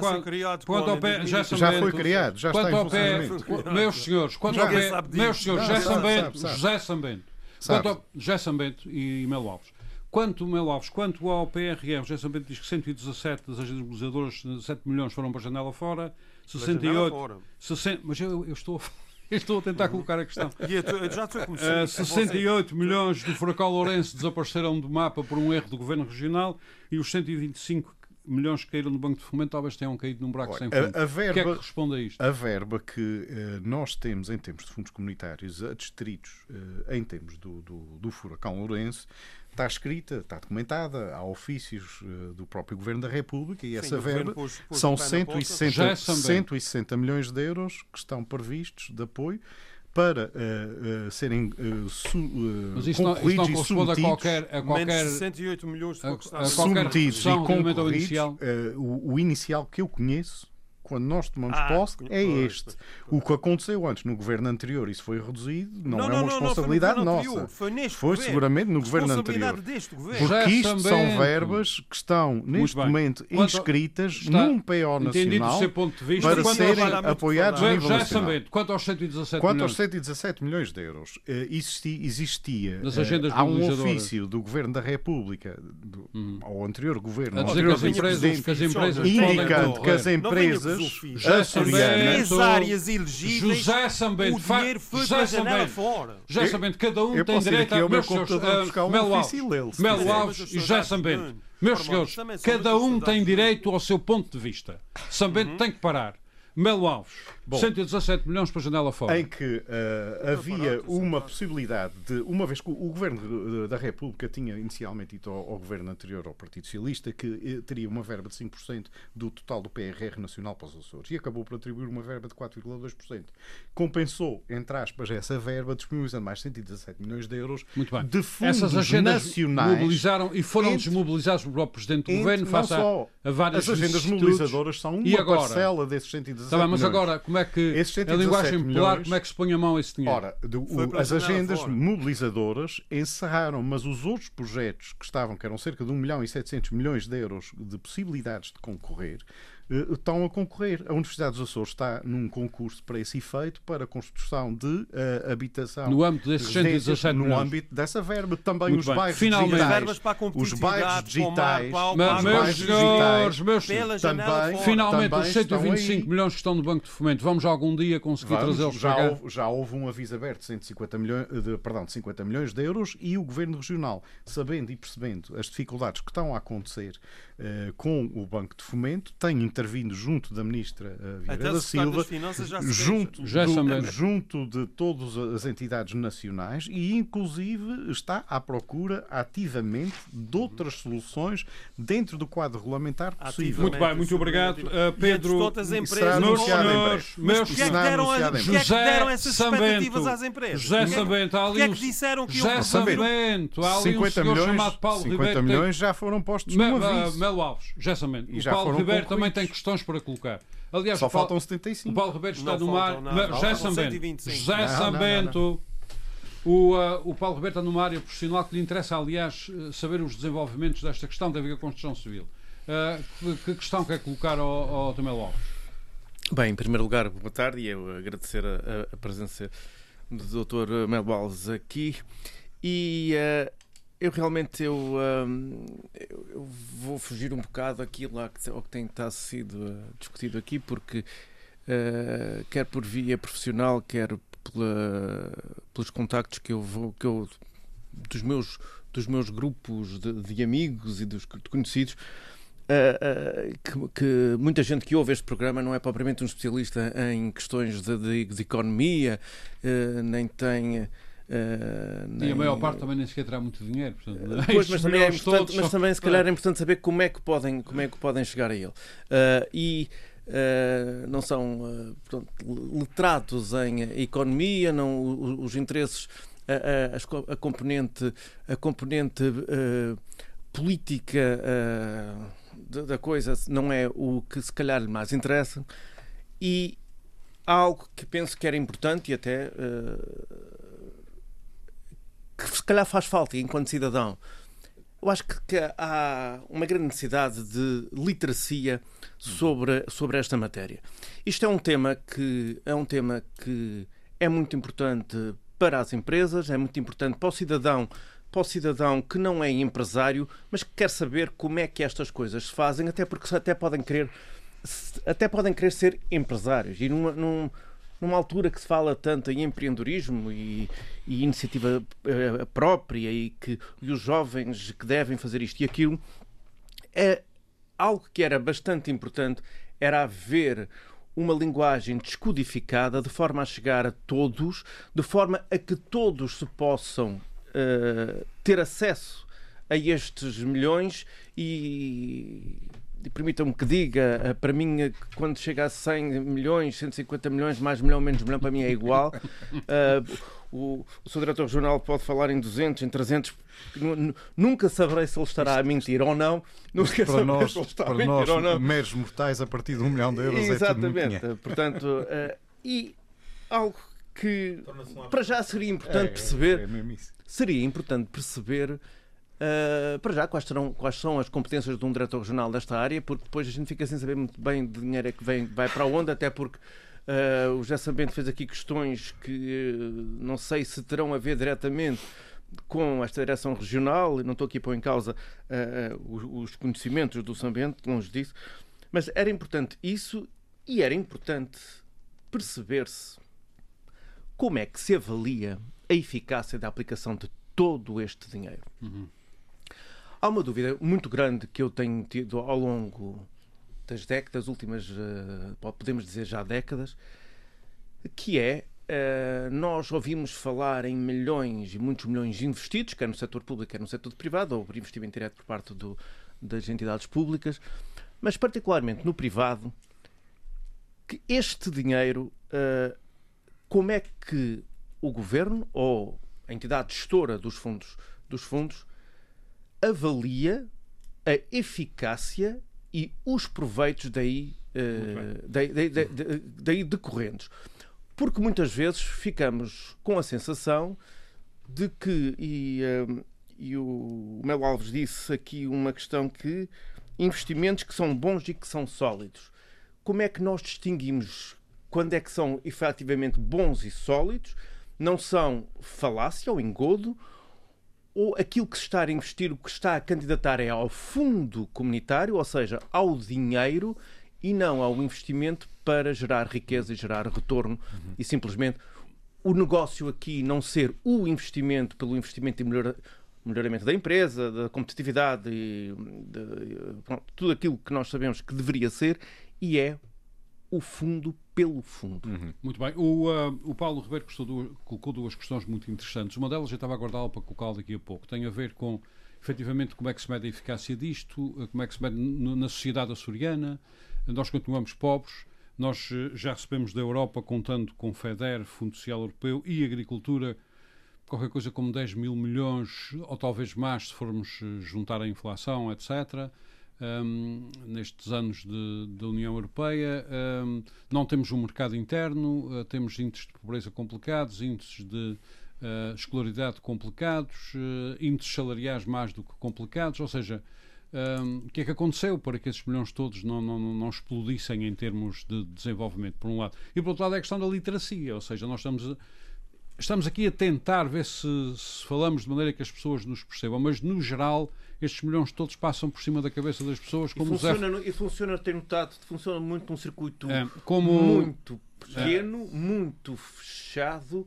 quanto ao pé, já já foi criado, já quanto está ao pé, meus senhores, quanto ao pé, meus senhores, José Sambento, José Sambento, quanto ao José Sambento e Melo Alves. Quanto, Melo Alves, quanto ao PRR, José Sambento diz que 117 das agências mobilizadoras, 7 milhões foram para a janela fora, 68, fora. 60, mas eu, eu estou eu estou a tentar colocar a questão. já uh, 68 milhões do furacão Lourenço desapareceram do mapa por um erro do governo regional e os 125 milhões que caíram no Banco de Fomento talvez tenham caído num buraco Olha, sem fundo. A, a verba, o que é que responde a isto? A verba que uh, nós temos em termos de fundos comunitários a distritos uh, em termos do, do, do furacão Lourenço está escrita, está documentada, há ofícios uh, do próprio Governo da República e Sim, essa verba pôs, pôs são 160, 160 milhões de euros que estão previstos de apoio para uh, uh, serem uh, su, uh, Mas isso não, isso não corresponde a qualquer, a qualquer 68 milhões de a, a, a qualquer submetidos e concorridos. Inicial. o, o inicial que eu conheço quando nós tomamos ah, posse, é este. O que aconteceu antes no governo anterior, isso foi reduzido, não, não é uma não, responsabilidade não, foi nossa. Foi, neste foi governo. seguramente no governo anterior. Deste governo. Porque isto são verbas que estão, neste momento, inscritas num PO nacional vista, para serem apoiados a nível nacional. Quanto aos 117 Quanto milhões? aos 117 milhões de euros, eh, existia, existia eh, há um ofício do Governo da República, do, hum. ao anterior governo, ao anterior vice-presidente, indicando que as empresas açorianas. áreas elegíveis, José Sambento, o dinheiro foi José para a janela fora. José Sambento, cada um tem direito a... Meus senhores, Melo Alves, Melo Alves e José Sambento. Meus senhores, cada um tem direito ao seu ponto de vista. Sambento tem que parar. Melo Alves, Bom, 117 milhões para a janela fora. Em que uh, havia uma possibilidade de, uma vez que o, Governo da República tinha inicialmente dito ao, ao, Governo anterior, ao Partido Socialista, que uh, teria uma verba de 5% do total do PRR nacional para os Açores e acabou por atribuir uma verba de 4,2%. Compensou, entre aspas, essa verba, disponibilizando mais 117 milhões de euros de fundos Essas agendas nacionais. mobilizaram e foram entre, desmobilizados pelo próprio Presidente do Governo face a, a várias As agendas mobilizadoras são uma agora, parcela desses 117 tá bem, mas milhões. agora, como é que a linguagem popular, como é que se põe a mão a esse dinheiro? Ora, do, o, as agendas mobilizadoras encerraram, mas os outros projetos que estavam, que eram cerca de 1 milhão e 700 milhões de euros de possibilidades de concorrer, estão a concorrer. A Universidade dos Açores está num concurso para esse efeito, para a construção de uh, habitação. No âmbito desses 117 No âmbito dessa verba. Também Muito os bem. bairros Finalmente. digitais. os bairros digitais. Para, para, meus senhores, meus também, finalmente também os 125 milhões que estão no Banco de Fomento, vamos algum dia conseguir trazê-los já houve, já houve um aviso aberto de 150 milhões, de, perdão, de 50 milhões de euros e o Governo Regional, sabendo e percebendo as dificuldades que estão a acontecer uh, com o Banco de Fomento, tem intervindo junto da Ministra uh, Vieira da Silva, junto, do, junto de todas as entidades nacionais e, inclusive, está à procura ativamente de outras soluções dentro do quadro regulamentar possível. Muito bem, muito obrigado. Uh, Pedro, todas as empresas, meus senhores, meus senhores, que é que deram essas expectativas às empresas? José Sambento, há ali que é que disseram que José Sambento, há ali um senhor chamado Paulo 50 Ribeiro. milhões já foram postos aviso. Melo Alves, José Sambento. O Paulo Ribeiro também tem questões para colocar. Aliás, Só faltam 75. O Paulo Ribeiro está não no mar. José Sambento. José Sambento. O, uh, o Paulo Ribeiro está numa área profissional que lhe interessa, aliás, uh, saber os desenvolvimentos desta questão, deve haver construção civil. Uh, que, questão quer colocar ao, ao Tomé Lopes? Bem, em primeiro lugar, boa tarde e eu agradecer a, a presença do Dr. Mel Balls aqui. E uh, eu realmente eu, um, eu, vou fugir um bocado aquilo ao que, ao que tem estado sido discutido aqui, porque uh, quer por via profissional, quer pela, pelos contactos que eu vou que eu, dos meus dos meus grupos de, de amigos e dos conhecidos Uh, uh, que, que, muita gente que ouve este programa não é propriamente um especialista em questões de, de, de economia, nem tem. Nem... E a maior parte também nem sequer terá muito dinheiro. Portanto, é? pois, mas, também é importante, mas também, se calhar, é importante saber como é que podem, como é que podem chegar a ele. e não são portanto, letrados em economia, não, os, os interesses, a, a, a, componente, a componente política da coisa não é o que se calhar lhe mais interessa e há algo que penso que era importante e até uh, que se calhar faz falta enquanto cidadão. Eu acho que, que há uma grande necessidade de literacia sobre, sobre esta matéria. Isto é um tema que é um tema que é muito importante para as empresas, é muito importante para o cidadão para o cidadão que não é empresário, mas que quer saber como é que estas coisas se fazem, até porque até podem querer, até podem querer ser empresários. E numa altura que se fala tanto em empreendedorismo e, e iniciativa uh, própria e que e os jovens que devem fazer isto e aquilo, é algo que era bastante importante era haver uma linguagem descodificada de forma a chegar a todos, de forma a que todos se possam uh, ter acesso a estes milhões e permitam-me que diga, uh, para mim, eh, quando chega a 100 milhões, 150 milhões, mais milhão, menos milhão, para mim é igual. Uh, o, o seu diretor regional pode falar em 200, em 300, nunca saberei se ele estará a mentir ou não. Nunca para nós, para nós, ou não. meros mortais, a partir de um milhão de euros Exatamente. é tudo Portanto, uh, e algo que para já seria importante é, perceber é, é seria importante perceber Uh, para já, quais, serão, quais são as competências de um diretor regional desta área, porque depois a gente fica sem saber muito bem de dinheiro é que vem, vai para onde, até porque uh, o José Sambento fez aqui questões que uh, não sei se terão a ver diretamente com esta direção regional, e não estou aqui a pôr em causa os, os, conhecimentos do Sambento, longe disso, mas era importante isso e era importante perceber-se como é que se avalia a eficácia da aplicação de todo este dinheiro. Uhum. Há uma dúvida muito grande que eu tenho tido ao longo das décadas, últimas, uh, podemos dizer já décadas, que é uh, nós ouvimos falar em milhões e muitos milhões investidos, quer no setor público, quer no setor privado, ou por investimento direto por parte do, das entidades públicas, mas particularmente no privado, que este dinheiro, uh, como é que o governo ou a entidade gestora dos fundos, dos fundos avalia a eficácia e os proveitos daí, uh, daí, daí, daí, decorrentes. Porque muitas vezes ficamos com a sensação de que, e, uh, e o Melo Alves disse aqui uma questão que investimentos que são bons e que são sólidos. Como é que nós distinguimos quando é que são efetivamente bons e sólidos não são falácia ou engodo, ou aquilo que se está a investir, o que está a candidatar é ao fundo comunitário, ou seja, ao dinheiro e não ao investimento para gerar riqueza e gerar retorno uhum. e simplesmente o negócio aqui não ser o investimento pelo investimento e melhor, melhoramento da empresa, da competitividade e de, pronto, tudo aquilo que nós sabemos que deveria ser e é o fundo pelo fundo. Uhum. Muito bem. O, uh, o Paulo Ribeiro colocou duas questões muito interessantes. Uma delas eu estava a guardá-la para colocá-la daqui a pouco. Tem a ver com, efetivamente, como é que se mede a eficácia disto, uh, como é que se mede na sociedade açoriana. Nós continuamos pobres. Nós uh, já recebemos da Europa, contando com FEDER, Fundo Social Europeu e Agricultura, qualquer coisa como 10 mil milhões, ou talvez mais, se formos uh, juntar a inflação, etc um, nestes anos da União Europeia. Um, não temos um mercado interno, uh, temos índices de pobreza complicados, índices de uh, escolaridade complicados, uh, índices salariais mais do que complicados, ou seja, um, o que é que aconteceu para que esses milhões todos não, não, não explodissem em termos de desenvolvimento, por um lado. E por outro lado é a questão da literacia, ou seja, nós estamos estamos aqui a tentar ver se, se, falamos de maneira que as pessoas nos percebam, mas no geral estes milhões todos passam por cima da cabeça das pessoas. Como e, funciona, Zé... e funciona, tenho notado, funciona muito num circuito é, como... muito pequeno, é. muito fechado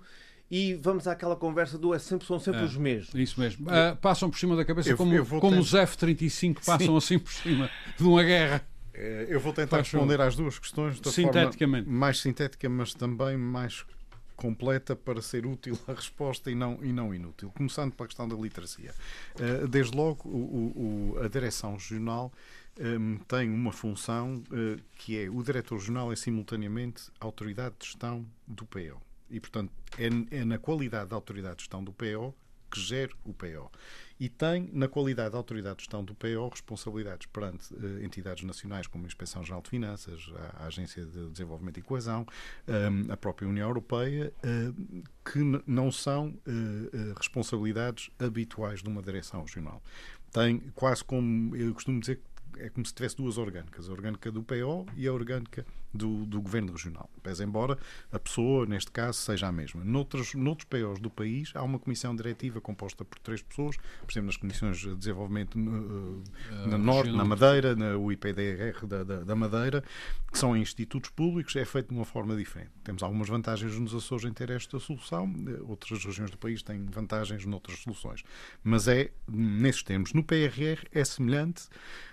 e vamos àquela conversa do é sempre, são sempre é, os mesmos. Isso mesmo. Uh, passam por cima da cabeça eu, como, eu como os F-35 passam Sim. assim por cima de uma guerra. Eh, eu vou tentar Faz responder às duas questões de Sinteticamente. mais sintética, mas também mais completa para ser útil a resposta e não, e não inútil. Começando pela questão da literacia. Eh, desde logo, o, o, a direção regional ehm, tem uma função uh, que é o diretor regional é simultaneamente a autoridade de gestão do PO. E, portanto, é, é na qualidade da autoridade de gestão do PO que gera o PO. E tem, na qualidade de autoridade de gestão do PO, responsabilidades perante uh, entidades nacionais como a Inspeção Geral de Finanças, a, a Agência de Desenvolvimento e Coesão, um, ehm, a própria União Europeia, uh, que não são uh, responsabilidades habituais de uma direção regional. Tem quase como, eu costumo dizer é como se tivesse duas orgânicas, a orgânica do PO e a orgânica do, do Governo Regional. Pese embora a pessoa, neste caso, seja a mesma. Noutros, noutros POs do país, há uma comissão diretiva composta por três pessoas, por exemplo, nas comissões de desenvolvimento uh, na Norte, na Madeira, na UIPDR da, da, da, Madeira, que são institutos públicos, é feito de uma forma diferente. Temos algumas vantagens nos Açores em ter esta solução, eh, outras regiões do país têm vantagens noutras soluções. Mas é, nesses termos, no PRR é semelhante.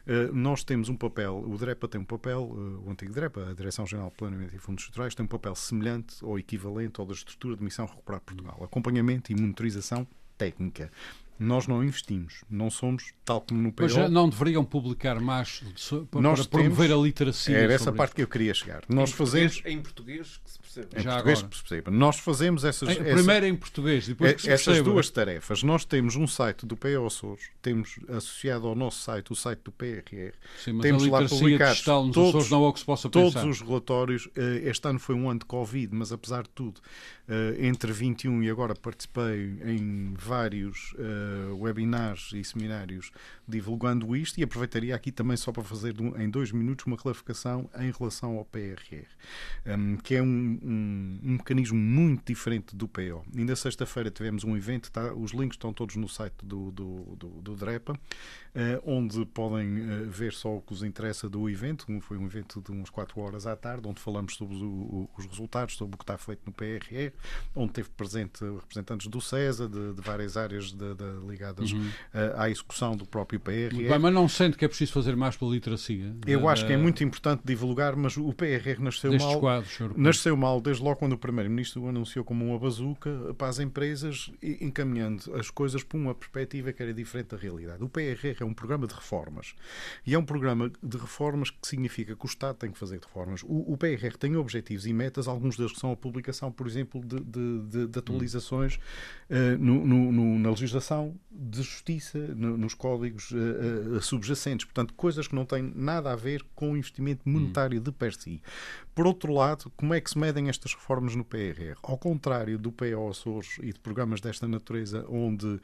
Uh, nós temos um papel, o DREPA tem um papel, uh, o antigo DREPA, a Direção-Geral de Planeamento e Fundos Estruturais, tem um papel semelhante ou equivalente ao da estrutura de missão Recuperar Portugal. Acompanhamento e monitorização técnica. Nós não investimos, não somos tal como no PO. Mas não deveriam publicar mais para, Nós para promover temos, a literacia? Era essa parte que eu queria chegar. Nós em fazemos português, em português que se. Em Já português agora. que se perceba. Nós fazemos essas, em, essa, primeiro em português, depois que se essas duas tarefas. Nós temos um site do PO Açores, temos associado ao nosso site o site do PRR. Sim, mas temos a lá publicados todos, Açores não é o que se possa todos pensar. os relatórios. Eh, este ano foi um ano de Covid, mas apesar de tudo, eh, entre 21 e agora participei em vários eh, webinars e seminários divulgando isto e aproveitaria aqui também só para fazer em dois minutos uma clarificação em relação ao PRR, um, que é um, um, um, mecanismo muito diferente do PO. Ainda sexta-feira tivemos um evento, tá, os links estão todos no site do, do, do, do DREPA, onde podem uh, ver só o que os interessa do evento. Foi um evento de umas 4 horas à tarde, onde falamos sobre os resultados, sobre o que está feito no PRR, onde teve presente representantes do CESA, de, de várias áreas de, de, ligadas uhum. uh, à execução do próprio PRR. Bem, mas não sente que é preciso fazer mais pela literacia? Eu acho que é muito importante divulgar, mas o PRR nasceu mal. Quadros, nasceu mal desde logo quando o Primeiro-Ministro o anunciou como uma bazuca para as empresas, encaminhando as coisas para uma perspectiva que era diferente da realidade. O PRR é um programa de reformas. E é um programa de reformas que significa que o Estado tem que fazer reformas. O, o PRR tem objetivos e metas, alguns deles que são a publicação, por exemplo, de, de, de, de atualizações uh, no, no, no, na legislação de justiça, nos códigos uh, subjacentes. Portanto, coisas que não têm nada a ver com o investimento monetário de per si. Por outro lado, como é que se medem estas reformas no PRR? Ao contrário do PO Açores e de programas desta natureza, onde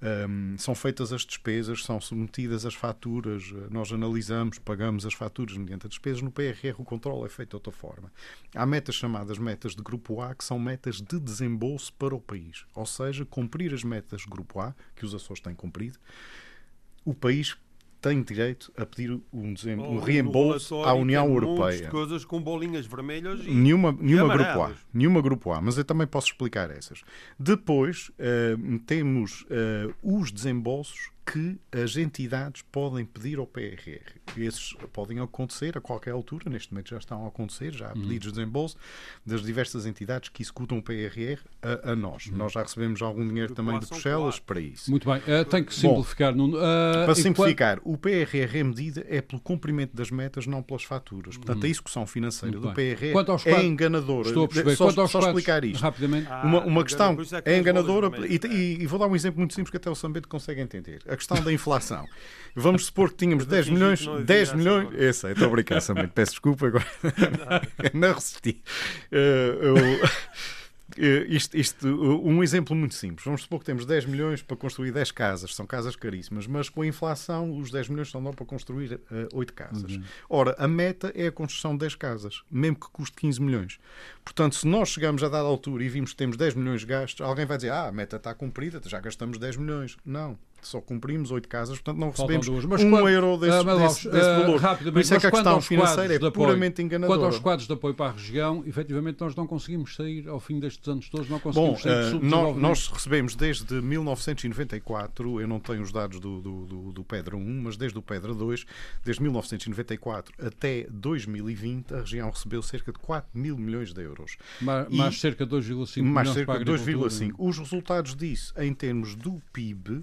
um, são feitas as despesas, são submetidas as faturas, nós analisamos, pagamos as faturas mediante as despesas. No PRR o controle é feito de outra forma. Há metas chamadas metas de Grupo A, que são metas de desembolso para o país. Ou seja, cumprir as metas de Grupo A, que os Açores têm cumprido, o país tem direito a pedir um, um reembolso à União Europeia. coisas com bolinhas vermelhas e, nenhuma, nenhuma grupo A, nenhuma grupo A, mas eu também posso explicar essas. Depois uh, temos uh, os desembolsos que as entidades podem pedir ao PRR. Esses podem acontecer a qualquer altura, neste momento já estão a acontecer, já há uhum. pedidos de desembolso das diversas entidades que executam o PRR a, a nós. Uhum. Nós já recebemos algum dinheiro também de Bruxelas para isso. Muito bem, uh, tem que simplificar. Bom, uh, para simplificar, o PRR é medida é pelo cumprimento das metas, não pelas faturas. Portanto, uhum. a execução financeira do PRR é enganadora. Estou a perceber. Só, Quanto só explicar isto. Rapidamente. Ah, uma, uma questão é, é enganadora e, e, e, vou dar um exemplo muito simples que até o Sambeto consegue entender. A questão da inflação. Vamos supor que tínhamos 10 milhões. 10 milhões. Eu sei, estou a brincar, Sambeto. Peço desculpa agora. Não resisti. Uh, eu... isto, isto, um exemplo muito simples. Vamos supor que temos 10 milhões para construir 10 casas. São casas caríssimas, mas com a inflação os 10 milhões são dão para construir uh, 8 casas. Uhum. Ora, a meta é a construção de 10 casas, mesmo que custe 15 milhões. Portanto, se nós chegamos a dada altura e vimos que temos 10 milhões de gastos, alguém vai dizer, ah, a meta está cumprida, já gastamos 10 milhões. Não só cumprimos oito casas, portanto não recebemos um quando, euro desse, uh, desse, desse uh, valor. Rapidamente, Por isso é que a questão financeira é puramente enganadora. Quanto aos quadros de apoio para a região, efetivamente nós não conseguimos sair ao fim destes anos todos, não conseguimos Bom, sair uh, nós, nós, recebemos desde 1994, eu não tenho os dados do, do, do, do Pedra 1, mas desde o Pedra 2, desde 1994 até 2020, a região recebeu cerca de 4 mil milhões de euros. Mais, e, mais cerca de 2,5 milhões Mais cerca de 2,5. Os resultados disso, em termos do PIB, eh,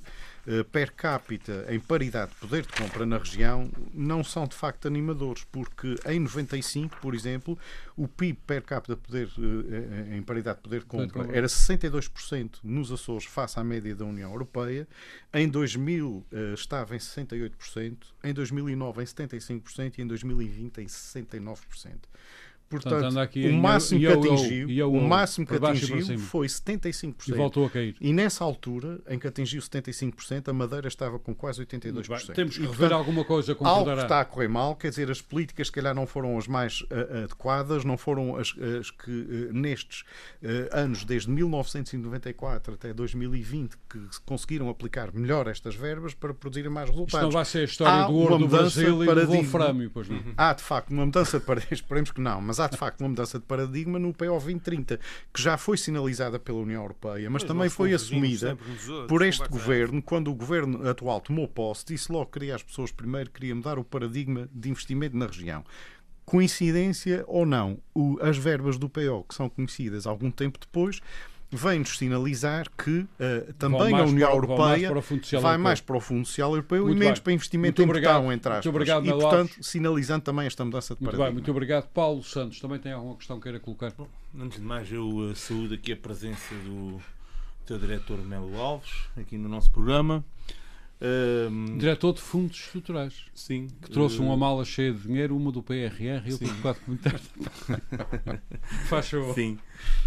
per capita em paridade de poder de compra na região não são de facto animadores, porque em 95, por exemplo, o PIB per capita de poder, eh, eh, em paridade de poder de compra era 62% nos Açores face à média da União Europeia, em 2000 estava em 68%, em 2009 em 75% e em 2020 em 69%. Portanto, aqui, o máximo que atingiu, o máximo que atingiu foi 75%. E voltou a cair. E nessa altura, em que atingiu 75%, a Madeira estava com quase 82%. Temos que rever alguma coisa, concordará. Algo está a correr mal, quer dizer, as políticas, se calhar, não foram as mais uh, adequadas, não foram as, as que uh, nestes uh, anos, desde 1994 até 2020, que conseguiram aplicar melhor estas verbas para produzirem mais resultados. Isto não vai ser a história há do ouro do Brasil e do Wolframio, pois não? Há, de facto, uma mudança de paradigma, esperemos que não, mas há de facto uma mudança de paradigma no PO 2030, que já foi sinalizada pela União Europeia, mas, mas também foi assumida por este governo, quando o governo atual tomou posse, disse logo que queria as pessoas primeiro, queria mudar o paradigma de investimento na região. Coincidência ou não, as verbas do PO, que são conhecidas algum tempo depois, vem-nos sinalizar que uh, também a União para, Europeia mais vai mais para o Fundo Social Europeu muito e menos bem. para investimento muito em obrigado, entre aspas. Muito obrigado, e, portanto, sinalizando também esta mudança de muito paradigma. Bem, muito obrigado. Paulo Santos, também tem alguma questão que queira colocar? Bom, antes de mais, eu uh, saúdo aqui a presença do teu diretor Melo Alves, aqui no nosso programa. Um, Diretor de fundos estruturais. Sim. Que trouxe uh, uma mala cheia de dinheiro, uma do PRR e outra do quadro comunitário. Faz favor. Sim.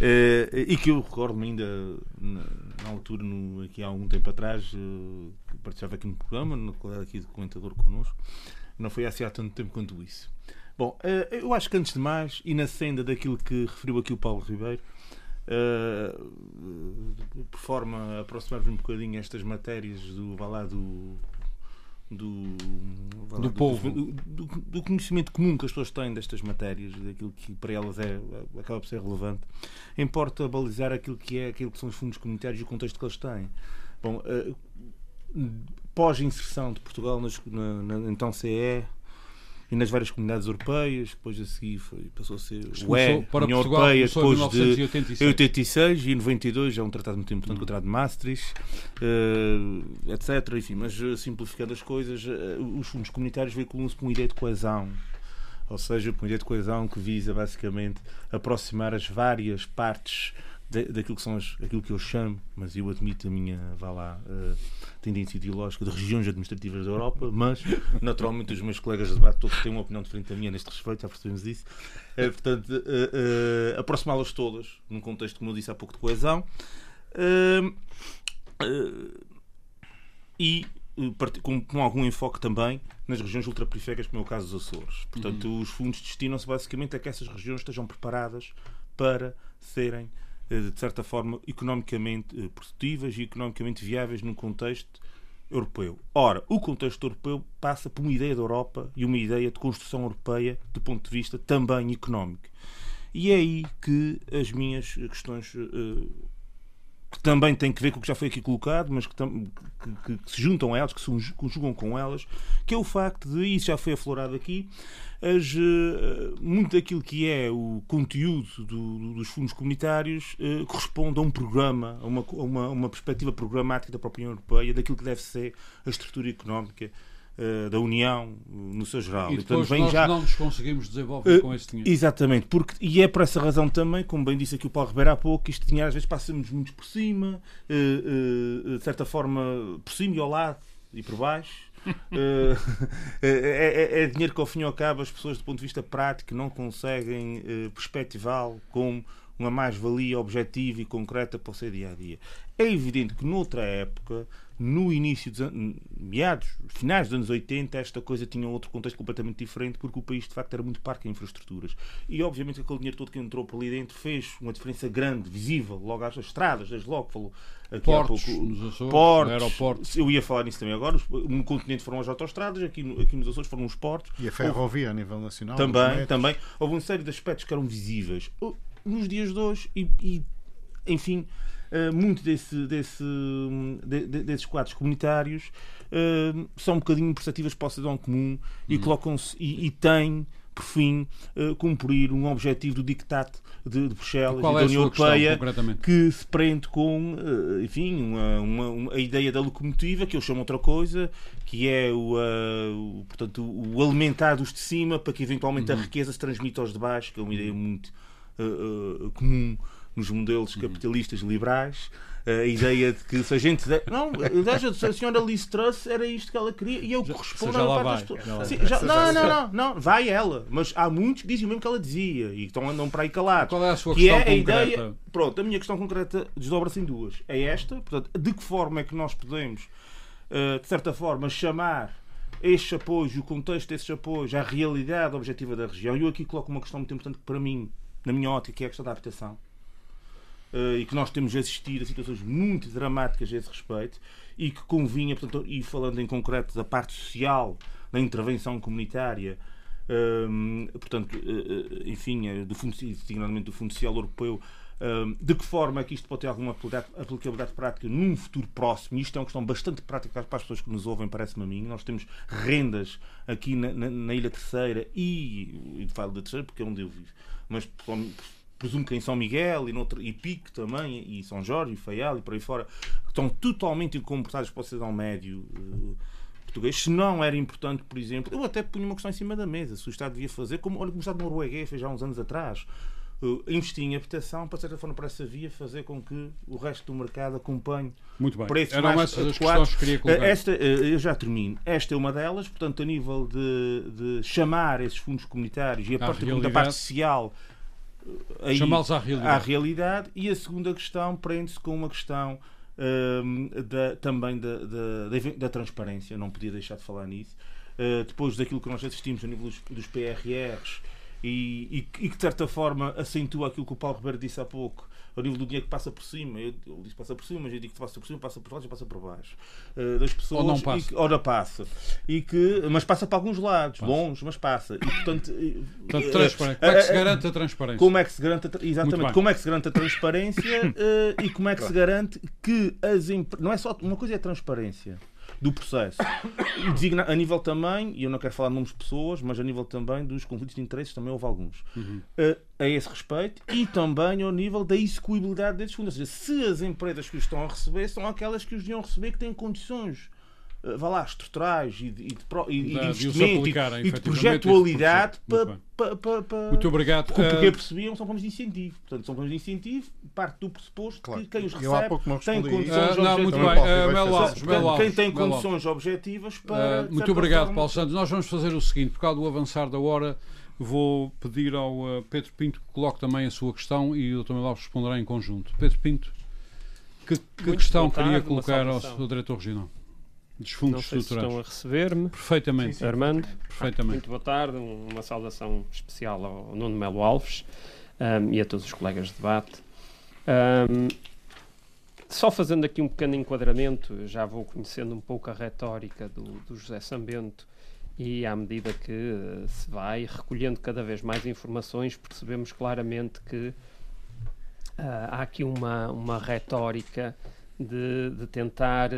Uh, e que eu recordo-me ainda na, na, altura, no, aqui há algum tempo atrás, uh, que participava aqui no programa, no qual aqui de comentador connosco. Não foi assim há tanto tempo quanto isso. Bom, eu acho que antes de mais, e na senda daquilo que referiu aqui o Paulo Ribeiro, Uh, por forma a aproximar-vos um bocadinho estas matérias do, vá lá, do, do, do, do povo, do, do, conhecimento comum que as pessoas têm destas matérias, daquilo que para elas é, acaba por ser relevante, importa balizar aquilo que é aquilo que são os fundos comunitários e o contexto que eles têm. Bom, uh, pós-inserção de Portugal nas, na, na, então CE, e nas várias comunidades europeias, depois a seguir foi, passou a ser o UE, para União Portugal, Europeia, depois de 86 e 92 é um tratado muito importante, hum. o Tratado de Maastricht, uh, etc. Enfim, mas eh, simplificando as coisas, uh, os fundos comunitários veiculam-se com uma ideia de coesão. Ou seja, com uma ideia de coesão que visa basicamente aproximar as várias partes daquilo que são as, aquilo que eu chamo, mas eu admito a minha, vá lá, uh, tendência ideológica de regiões administrativas da Europa, mas naturalmente os meus colegas de debate todos têm uma opinião diferente da minha neste respeito, já percebemos isso. Uh, portanto, uh, aproximá-las todas num contexto, como eu disse há pouco, de coesão. e com, com, algum enfoque também nas regiões ultraperiféricas, como é o caso dos Açores. Portanto, uhum. os fundos destinam-se basicamente a que essas regiões estejam preparadas para serem de certa forma, economicamente eh, produtivas e economicamente viáveis num contexto europeu. Ora, o contexto europeu passa por uma ideia da Europa e uma ideia de construção europeia do ponto de vista também económico. E é aí que as minhas questões uh, que também têm que ver com o que já foi aqui colocado, mas que, que, que se juntam a elas, que se conjugam com elas, que é o facto de, e isso já foi aflorado aqui, as, uh, muito daquilo que é o conteúdo do, dos fundos comunitários uh, corresponde a um programa, a uma, a uma, uma perspectiva programática da própria União Europeia, daquilo que deve ser a estrutura económica uh, da União no seu geral. E depois e, portanto, nós já... não nos conseguimos desenvolver com esse dinheiro. Exatamente, porque, e é por essa razão também, como bem disse aqui o Paulo Ribeiro há pouco, isto dinheiro às vezes passamos muito por cima, de certa forma por cima e ao lado e por baixo, uh, é, é, é, dinheiro que ao fim e ao cabo as pessoas do ponto de vista prático não conseguem uh, perspectivá-lo como uma mais-valia objetiva e concreta para o seu dia a dia. É evidente que noutra época, no início dos anos, meados, finais dos anos 80, esta coisa tinha outro contexto completamente diferente, porque o país de facto era muito parque em infraestruturas. E obviamente aquele dinheiro todo que entrou por ali dentro fez uma diferença grande, visível, logo às estradas, desde logo falou aqui portos, há pouco. nos Açores, portos, aeroportos. Eu ia falar nisso também agora. No continente foram as autostradas, aqui, no, aqui nos Açores foram os portos. E a ferrovia a nível nacional. Também, também. Houve uma série de aspectos que eram visíveis. Nos dias de hoje, e, e enfim, uh, muito desse, desse, de, de, desses quadros comunitários uh, são um bocadinho perceptíveis para o cidadão comum e Uhum. colocam-se e, e têm por fim uh, cumprir um objetivo do dictat de, de Bruxelas e Qual da é União questão, Europeia concretamente? que se prende com, eh, enfim, uma, uma- uma- a ideia da locomotiva, que eu chamo outra coisa, que é o, eh, o, portanto, o alimentar dos de cima para que eventualmente Uhum. a riqueza se transmita aos de baixo, que é uma ideia muito eh, eh, comum nos modelos Uhum. capitalistas liberais. A ideia de que se a gente. der- Não, de a senhora Liz Truss era isto que ela queria e eu correspondo à parte das pessoas. já Sim, não, não, não, não, vai ela. Mas há muitos que dizem o mesmo que ela dizia e que estão andam para aí calados Qual é a sua que questão é a concreta? ideia. Pronto, a minha questão concreta desdobra-se em duas. É esta, portanto, de que forma é que nós podemos, eh, de certa forma, chamar estes apoios o contexto desses apoios à realidade objetiva da região? E eu aqui coloco uma questão muito importante para mim, na minha ótica, que é a questão da habitação. Eh, e que nós temos assistido a situações muito dramáticas a esse respeito e que convinha, portanto, e falando em concreto da parte social, da intervenção comunitária, hum, portanto, eh, eh, enfim, do fundo, designadamente do Fundo Social Europeu, hum, de que forma é que isto pode ter alguma aplicabilidade, prática num futuro próximo? Isto é uma questão bastante prática para as pessoas que nos ouvem, parece-me a mim. Nós temos rendas aqui na, na- na Ilha Terceira e, e falo da Terceira porque é onde eu vivo, mas presumo que em São Miguel e, noutro, e Pico também, e São Jorge, e Faial e por aí fora, que estão totalmente incomportados para o cidadão médio eh, português. Se não era importante, por exemplo, eu até punho uma questão em cima da mesa, se o Estado devia fazer, como, olha, como o Estado norueguês fez há uns anos atrás, eh, investir em habitação, para de certa forma, para essa via, fazer com que o resto do mercado acompanhe Muito bem. preços Eram mais essas adequados. que queria colocar. Eh, Esta, eh, eu já termino. Esta é uma delas, portanto, a nível de, de chamar esses fundos comunitários e a À parte, da parte social Chamá-los à realidade. à realidade. E a segunda questão prende-se com uma questão hum, da- também da, da, da- transparência. Não podia deixar de falar nisso. Uh, depois daquilo que nós assistimos a nível dos, dos PRRs e, e que- e que de certa forma acentua aquilo que o Paulo Ribeiro disse há pouco, ao nível do dinheiro que passa por cima. Eu, ele disse passa por cima, mas eu digo que passa por cima, passa por baixo e passa por baixo. Uh, das pessoas, Ou não e passa. que- ou não passa. E que, mas passa para alguns lados, longe, mas passa. E portanto. eh, Portanto, eh, transparente. Como é que se garante a transparência? como é que se garante a, exatamente como é que se garante a transparência eh, e como é que se garante que as empre- não é só uma coisa é a transparência do processo. E designa- a nível também e eu não quero falar de nomes de pessoas mas a nível também dos conflitos de interesses também houve alguns. Uhum. Eh, a esse respeito e também ao nível da execuibilidade desses fundos ou seja se as empresas que os estão a receber são aquelas que os deviam receber que têm condições vá lá, estruturais e de, e de e- de investimento e- de projetualidade para, Muito para, para, Muito obrigado. porque o que Eh, eu percebiam são planos de incentivo. Portanto, são planos de incentivo, parte do pressuposto Claro. que quem os recebe tem condições Ah, não, muito bem. Ah, Melo Alves, Melo Quem, Alves, quem tem condições objetivas para. Ah, de muito obrigado, forma- Paulo Santos. Nós vamos fazer o seguinte: por causa do avançar da hora, vou pedir ao ah, Pedro Pinto que coloque também a sua questão e o Dr. Melo Alves responderá em conjunto. Pedro Pinto, que, que questão tarde, queria colocar ao seu diretor regional? Dos Não fundos sei se estruturais. estão a receber-me. Perfeitamente, Armando, perfeitamente. muito boa tarde. um- Uma saudação especial ao Nuno Melo Alves ahm, e a todos os colegas de debate. Ahm, só fazendo aqui um pequeno enquadramento, já vou conhecendo um pouco a retórica do, do José Sambento e à medida que eh, se vai recolhendo cada vez mais informações, percebemos claramente que ah, há aqui uma, uma retórica de, de tentar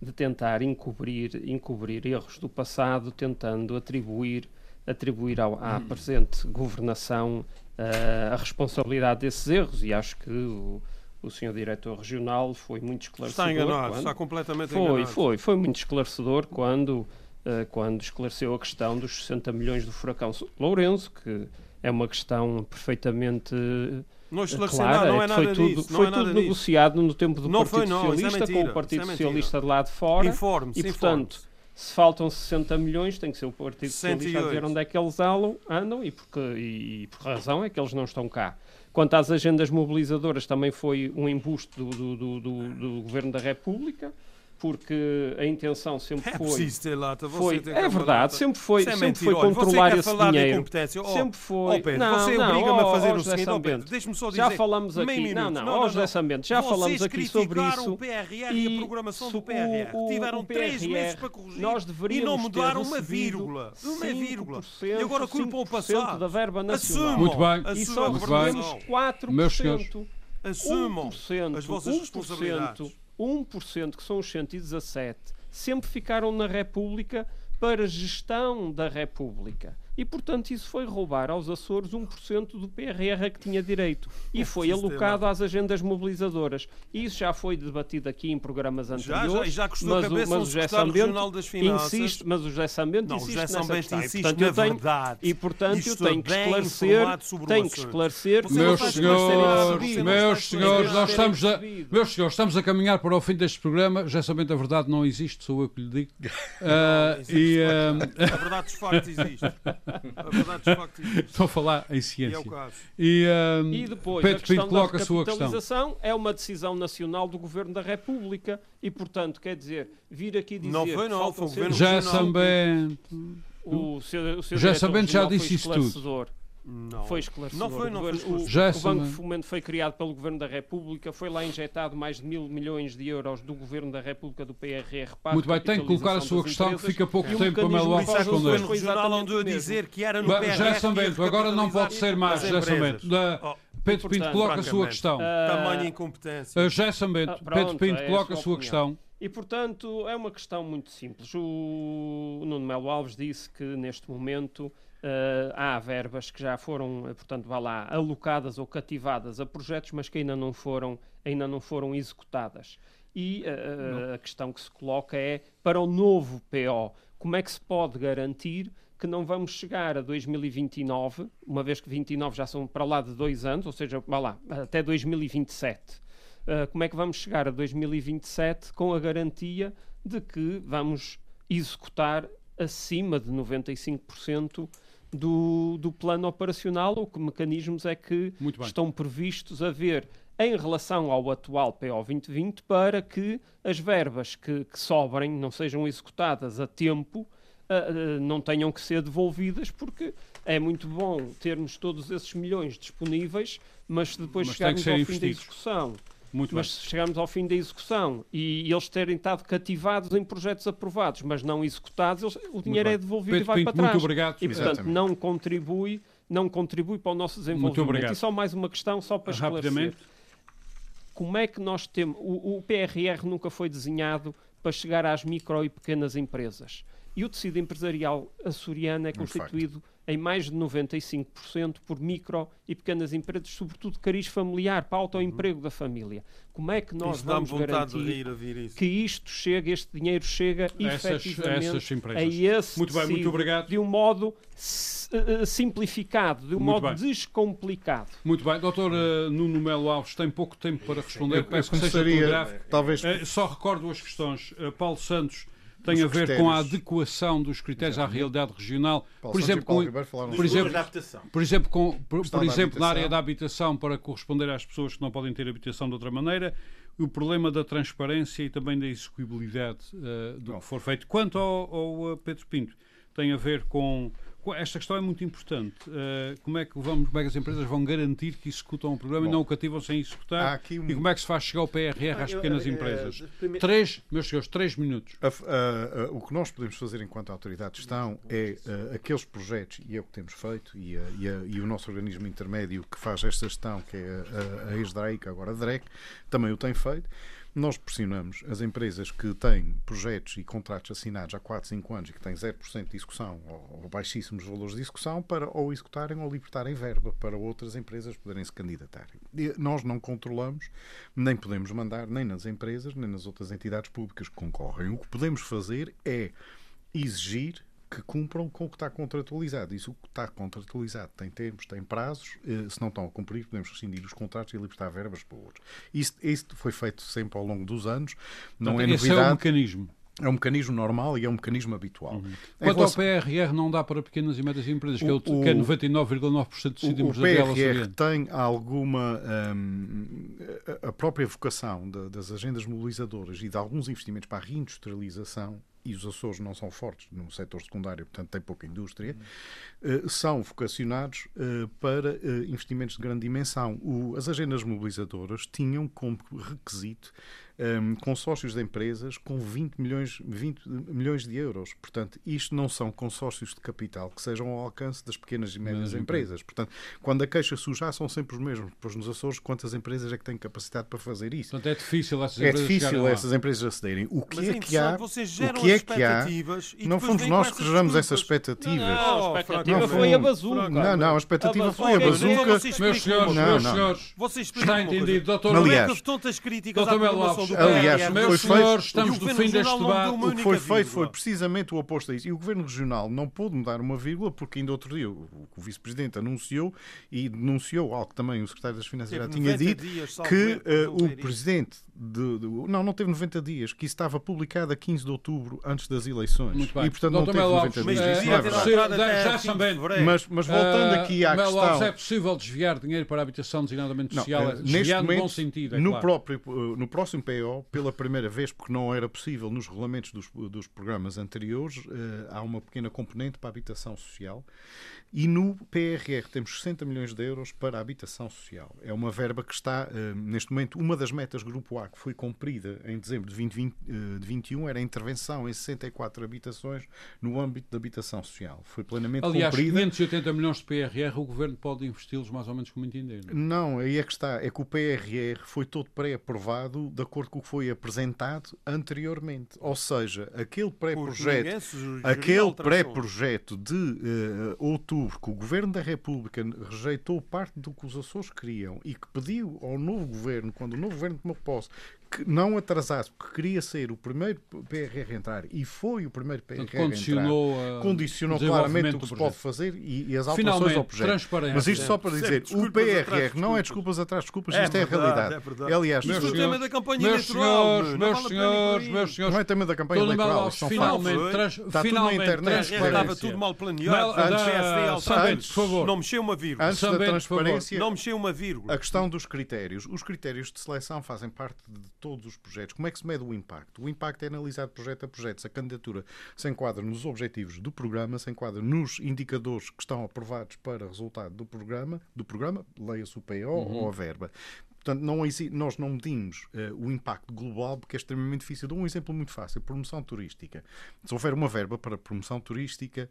de tentar encobrir, encobrir erros do passado, tentando atribuir, atribuir ao, à presente governação ah, a responsabilidade desses erros. E acho que o, o senhor diretor regional foi muito esclarecedor. Está enganado, quando- está completamente foi, enganado. foi, foi muito esclarecedor quando, eh, quando esclareceu a questão dos 60 milhões do furacão Lourenço, que é uma questão perfeitamente Não esclareceu nada, não é é que foi nada tudo, disso. foi é tudo nada disso. negociado no tempo do Não Partido foi, não, é Socialista, com mentira, o Partido é. Socialista de lá de fora. Informe-se, E, portanto, se faltam 60 milhões, tem que ser o Partido Socialista a dizer 108. onde é que eles andam, e, porque, e, e por razão é que eles não estão cá. Quanto às agendas mobilizadoras, também foi um embuste do, do, do, do Governo da República porque a intenção sempre é foi. preciso ter lata, foi tem é verdade, sempre foi, Isso é sempre foi controlar você quer esse dinheiro. Oh, sempre foi. Oh, Pedro, não, você não, obriga-me a oh, fazer oh, o seguinte, oh, Pedro, deixe-me só dizer. Já falamos meio aqui, minuto. não, não, não, oh, José Sambento, já Vocês falamos aqui sobre criticaram isso. o PRR e, a programação do PRR. o- Tiveram o três PRR, meses para corrigir nós e não mudaram uma vírgula. Uma vírgula. 5%, E agora culpam o 5% passado. da verba nacional. Assumam. Muito bem. E só recebemos governação. 4%. Meus senhores. Assumam 1%, as vossas 1%, responsabilidades. 1%, que são os 117, sempre ficaram na República para gestão da República. E, portanto, isso foi roubar aos Açores 1% do PRR a que tinha direito. E foi preciso ter alocado às agendas mobilizadoras. E isso já foi debatido aqui em programas Já, anteriores. já, e já custou a mas o- cabeça mas um o José Sambento regional das finanças. insiste, mas o José Sambento Não, o insiste José nessa Sambento questão. E, insiste portanto, na eu tenho, verdade. e, portanto, eu tenho que bem esclarecer, o tenho que esclarecer não Meus senhores, meus senhores, nós estamos a, meus senhores, estamos a caminhar para o fim deste programa. Já sabendo a verdade não existe, sou eu que lhe digo. Ah, Existe, e ah, A verdade dos factos existe. A verdade dos factos existe. estou a falar em E é ciência. o caso. E, ah, E depois, a Pedro questão Pinto coloca da a recapitalização é uma decisão nacional do Governo da República e, portanto, quer dizer, vir aqui dizer Não foi, que não, foi o Governo Já. Sambento. o seu, o seu Já sabendo, já disse isso tudo. Não. Foi esclarecedor. Não foi, não o, foi o-. Já o Banco de Fomento foi criado pelo Governo da República, foi lá injetado mais de mil milhões de euros do Governo da República, do PRR. para Muito bem, tem que colocar a sua questão, que empresas. fica pouco tempo para mecanismo Melo para Alves é que responder. Foi exatamente andou a o mesmo. dizer que era no PRR Já que ia Sambento, agora não pode ser mais. Sambento. Da- Oh, Pedro Pinto portanto, coloca a sua questão. Ah, Tamanha incompetência. Ah, Já Sambento, Ah, Pedro Pinto é coloca a sua questão. E, portanto, é uma questão muito simples. O Nuno Melo Alves disse que, neste momento, eh, há verbas que já foram, eh, portanto, vá lá, alocadas ou cativadas a projetos, mas que ainda não foram, ainda não foram executadas. E eh, a questão que se coloca é, para o novo PO, como é que se pode garantir que não vamos chegar a 2029, uma vez que 29 já são para lá de dois anos, ou seja, vá lá, até 2027. Uh, como é que vamos chegar a 2027 com a garantia de que vamos executar acima de 95% do, do plano operacional ou que mecanismos é que estão previstos a ver em relação ao atual PO 2020 para que as verbas que, que sobrem não sejam executadas a tempo, ah, não tenham que ser devolvidas, porque é muito bom termos todos esses milhões disponíveis, mas se depois Mas chegarmos ao fim da execução Muito mas bem. se chegarmos ao fim da execução e eles terem estado cativados em projetos aprovados, mas não executados, eles- o dinheiro é devolvido Pedro e vai Pinto, para trás. muito obrigado. E, portanto, Exatamente. não contribui, não contribui para o nosso desenvolvimento. obrigado. E só mais uma questão, só para esclarecer. Rapidamente. Como é que nós temos... O, o PRR nunca foi desenhado para chegar às micro e pequenas empresas. E o tecido empresarial açoriano é constituído em mais de 95% por micro e pequenas empresas, sobretudo de cariz familiar, para autoemprego da família. Como é que nós vamos vontade de garantir rir a vir isso. que isto chega, este dinheiro chega Essas- efetivamente essas empresas. a esse Muito bem, muito obrigado. de um modo s- eh, simplificado, de um Muito modo bem. descomplicado. Muito bem, doutor eh, Nuno Melo Alves tem pouco tempo para responder, Eu, eu peço que seja telegráfico. talvez, Eh, só recordo duas questões. Eh, Paulo Santos tem a ver com a adequação dos critérios à realidade regional. Paulo por exemplo, com, por exemplo, por exemplo, com, por, por exemplo na área da habitação para corresponder às pessoas que não podem ter habitação de outra maneira, e o problema da transparência e também da execuibilidade eh, do Bom. que for feito. Quanto ao, ao, eh, Pedro Pinto, tem a ver com- esta questão é muito importante. Eh, como é que vamos, como é que as empresas vão garantir que executam o programa e Bom, não o cativam sem executar? um- E como é que se faz chegar o PRR às Eu, pequenas eh, empresas? eh, primeiro- Três, meus senhores, três minutos. A- a- a- o que nós podemos fazer enquanto autoridade de gestão é eh, aqueles projetos, e é o que temos feito, e, a- e a- e o nosso organismo intermédio que faz esta gestão, que é a, a ex-DREIC, agora a DREC, também o tem feito. Nós pressionamos as empresas que têm projetos e contratos assinados há 4, 5 anos e que têm 0% de execução ou, ou baixíssimos valores de execução para ou executarem ou libertarem verba para outras empresas poderem se candidatar. E nós não controlamos, nem podemos mandar, nem nas empresas, nem nas outras entidades públicas que concorrem. O que podemos fazer é exigir que cumpram com o que está contratualizado. Isso o que está contratualizado tem termos, tem prazos. eh, Se não estão a cumprir, podemos rescindir os contratos e libertar verbas para outros. Isto, isto foi feito sempre ao longo dos anos. Não Portanto, é esse é o novidade. mecanismo. É um mecanismo normal e é um mecanismo habitual. Uhum. Quanto relação... ao PRR, não dá para pequenas e médias empresas, que, o, é, que é 99,9% dos cítimos da O PRR tem alguma. Um, a própria vocação de, das agendas mobilizadoras e de alguns investimentos para a reindustrialização e os Açores não são fortes no setor secundário, portanto tem pouca indústria, uh, são vocacionados uh, para uh, investimentos de grande dimensão. As agendas mobilizadoras tinham como requisito um, consórcios de empresas com 20 milhões, 20 milhões de euros. Portanto, isto não são consórcios de capital que sejam ao alcance das pequenas e médias empresas. Portanto, quando a queixa suja são sempre os mesmos. Pois nos Açores, quantas empresas é que têm capacidade para fazer isso? Portanto, é difícil essas é empresas, difícil essas empresas acederem. O que Mas é, é que há? O que é que há? Não fomos nós que geramos essas expectativas. Não, não, a expectativa não, foi a bazuca. Não, não, a expectativa a foi a bazuca. Meus senhores, meus senhores, está entendido, doutor. Aliás, tantas críticas à do aliás, meus senhores, estamos no fim deste debate. O que foi feito foi precisamente o oposto a isso. E o Governo Regional não pôde mudar uma vírgula, porque ainda outro dia o, Vice-Presidente anunciou e denunciou algo que também o Secretário das Finanças já tinha dito, que uh, o Presidente de, de, não, não teve 90 dias, que isso estava publicado a 15 de outubro, antes das eleições. Muito bem. E, portanto, não teve 90 dias. É mas, mas voltando uh, aqui à Mel questão... Alves, é possível desviar dinheiro para a habitação designadamente social, não, uh, neste momento, no bom sentido, é no, claro. próprio, no próximo Pela primeira vez, porque não era possível nos regulamentos dos, dos programas anteriores, uh, há uma pequena componente para a habitação social. E no PRR temos 60 milhões de euros para a habitação social. É uma verba que está, uh, neste momento, uma das metas Grupo A que foi cumprida em dezembro de 2021 uh, eh, era a intervenção em 64 habitações no âmbito da habitação social. Foi plenamente Aliás, cumprida. Aliás, 580 milhões de PRR o Governo pode investi-los mais ou menos como entender. Não? não, aí é que está. É que o PRR foi todo pré-aprovado de acordo com o que foi apresentado anteriormente. Ou seja, aquele pré-projeto aquele pré-projeto de uh, outubro outubro que o Governo da República rejeitou parte do que os Açores queriam e que pediu ao novo Governo, quando o novo Governo tomou posse, que não atrasasse, porque queria ser o primeiro PRR a entrar e foi o primeiro PRR Portanto, condicionou a entrar, condicionou claramente o que se pode fazer e, e as alterações ao projeto. Mas isto só para dizer, o PRR não é desculpas atrás desculpas, é isto é a realidade. É verdade. Aliás, meus senhores, tema da campanha meus senhores, meus senhores, meus senhores, não é tema da campanha eleitoral, são finalmente, trans, está tudo na internet. Estava tudo mal planeado. Antes, por favor, não mexeu uma vírgula. Antes da transparência, não mexeu uma vírgula. A questão dos critérios. Os critérios de seleção fazem parte de todos os projetos. Como é que se mede o impacto? O impacto é analisado projeto a projeto. Se a candidatura se enquadra nos objetivos do programa, se enquadra nos indicadores que estão aprovados para resultado do programa, do programa leia-se o PO uhum. ou a verba. Portanto, não, nós não medimos uh, o impacto global porque é extremamente difícil. Dou um exemplo muito fácil: promoção turística. Se houver uma verba para promoção turística,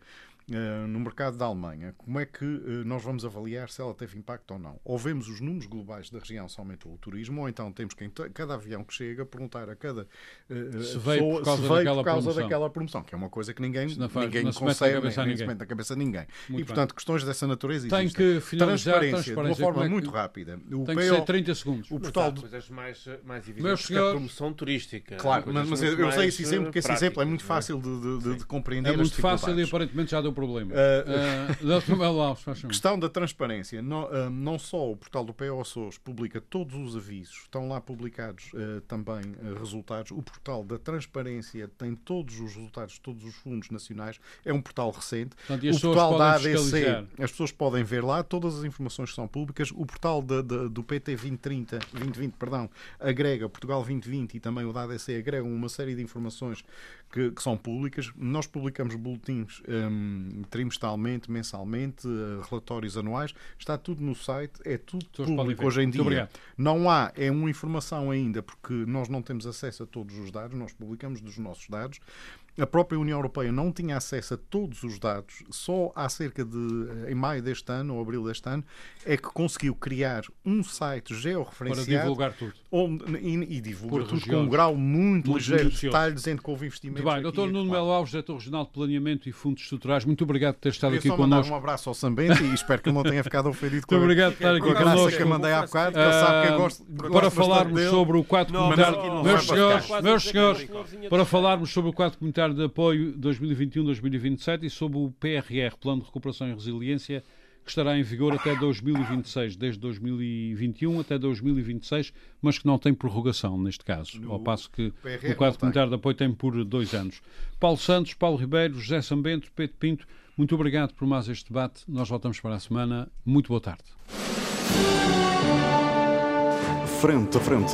no mercado da Alemanha, como é que uh, nós vamos avaliar se ela teve impacto ou não? Ou vemos os números globais da região se aumentou o turismo, ou então temos que em cada avião que chega perguntar a cada uh, se veio por causa, se veio daquela, por causa promoção. daquela promoção, que é uma coisa que ninguém, faz, ninguém consegue, nem se mete na cabeça de ninguém. Muito e, portanto, bem. questões dessa natureza Tem que finalizar transparência, transparência de uma forma é muito rápida. O tem PO, que ser 30 segundos. O portal do... coisas mais, mais evidentes senhores... a promoção turística. Claro, mas, mas eu sei esse exemplo, porque esse exemplo é muito fácil de, de, de, de compreender. É muito fácil e aparentemente já deu problema. Uh, Uh, questão da transparência. Não, uh, não só o portal do PO SOS publica todos os avisos, estão lá publicados também resultados. O portal da transparência tem todos os resultados, todos os fundos nacionais. É um portal recente. Portanto, o portal da ADC, as pessoas podem ver lá todas as informações que são públicas. O portal de, de, do PT 2030, 2020, perdão, agrega Portugal 2020 e também o da ADC agregam uma série de informações que, que são públicas. Nós publicamos boletins um, trimestralmente, mensalmente, uh, relatórios anuais. Está tudo no site, é tudo público hoje em dia. Não há, é uma informação ainda, porque nós não temos acesso a todos os dados, nós publicamos dos nossos dados. A própria União Europeia não tinha acesso a todos os dados, só há cerca de, eh, em maio deste ano ou abril deste ano, é que conseguiu criar um site georreferenciado. Para divulgar tudo. Onde, e, e divulga tudo com um grau muito, muito ligeiro de detalhe, dizendo que houve investimento. Bem, doutor Nuno Melo Alves, diretor regional de Planeamento e Fundos Estruturais, muito obrigado por ter estado aqui connosco. um abraço ao Sambente e espero que ele não tenha ficado ofendido com, muito obrigado por estar aqui com a connosco. que eu mandei há bocado, que ele sabe que eu gosto. Para falarmos sobre o quadro comunitário. Meus senhores, meus senhores, para falarmos sobre o quadro comunitário de apoio 2021-2027 e sobre o PRR, Plano de Recuperação e Resiliência, que estará em vigor até 2026, desde 2021 até 2026, mas que não tem prorrogação neste caso, no, ao passo que o quadro comunitário de apoio tem por dois anos. Paulo Santos, Paulo Ribeiro, José Sambento, Pedro Pinto, muito obrigado por mais este debate. Nós voltamos para a semana. Muito boa tarde. Frente a frente.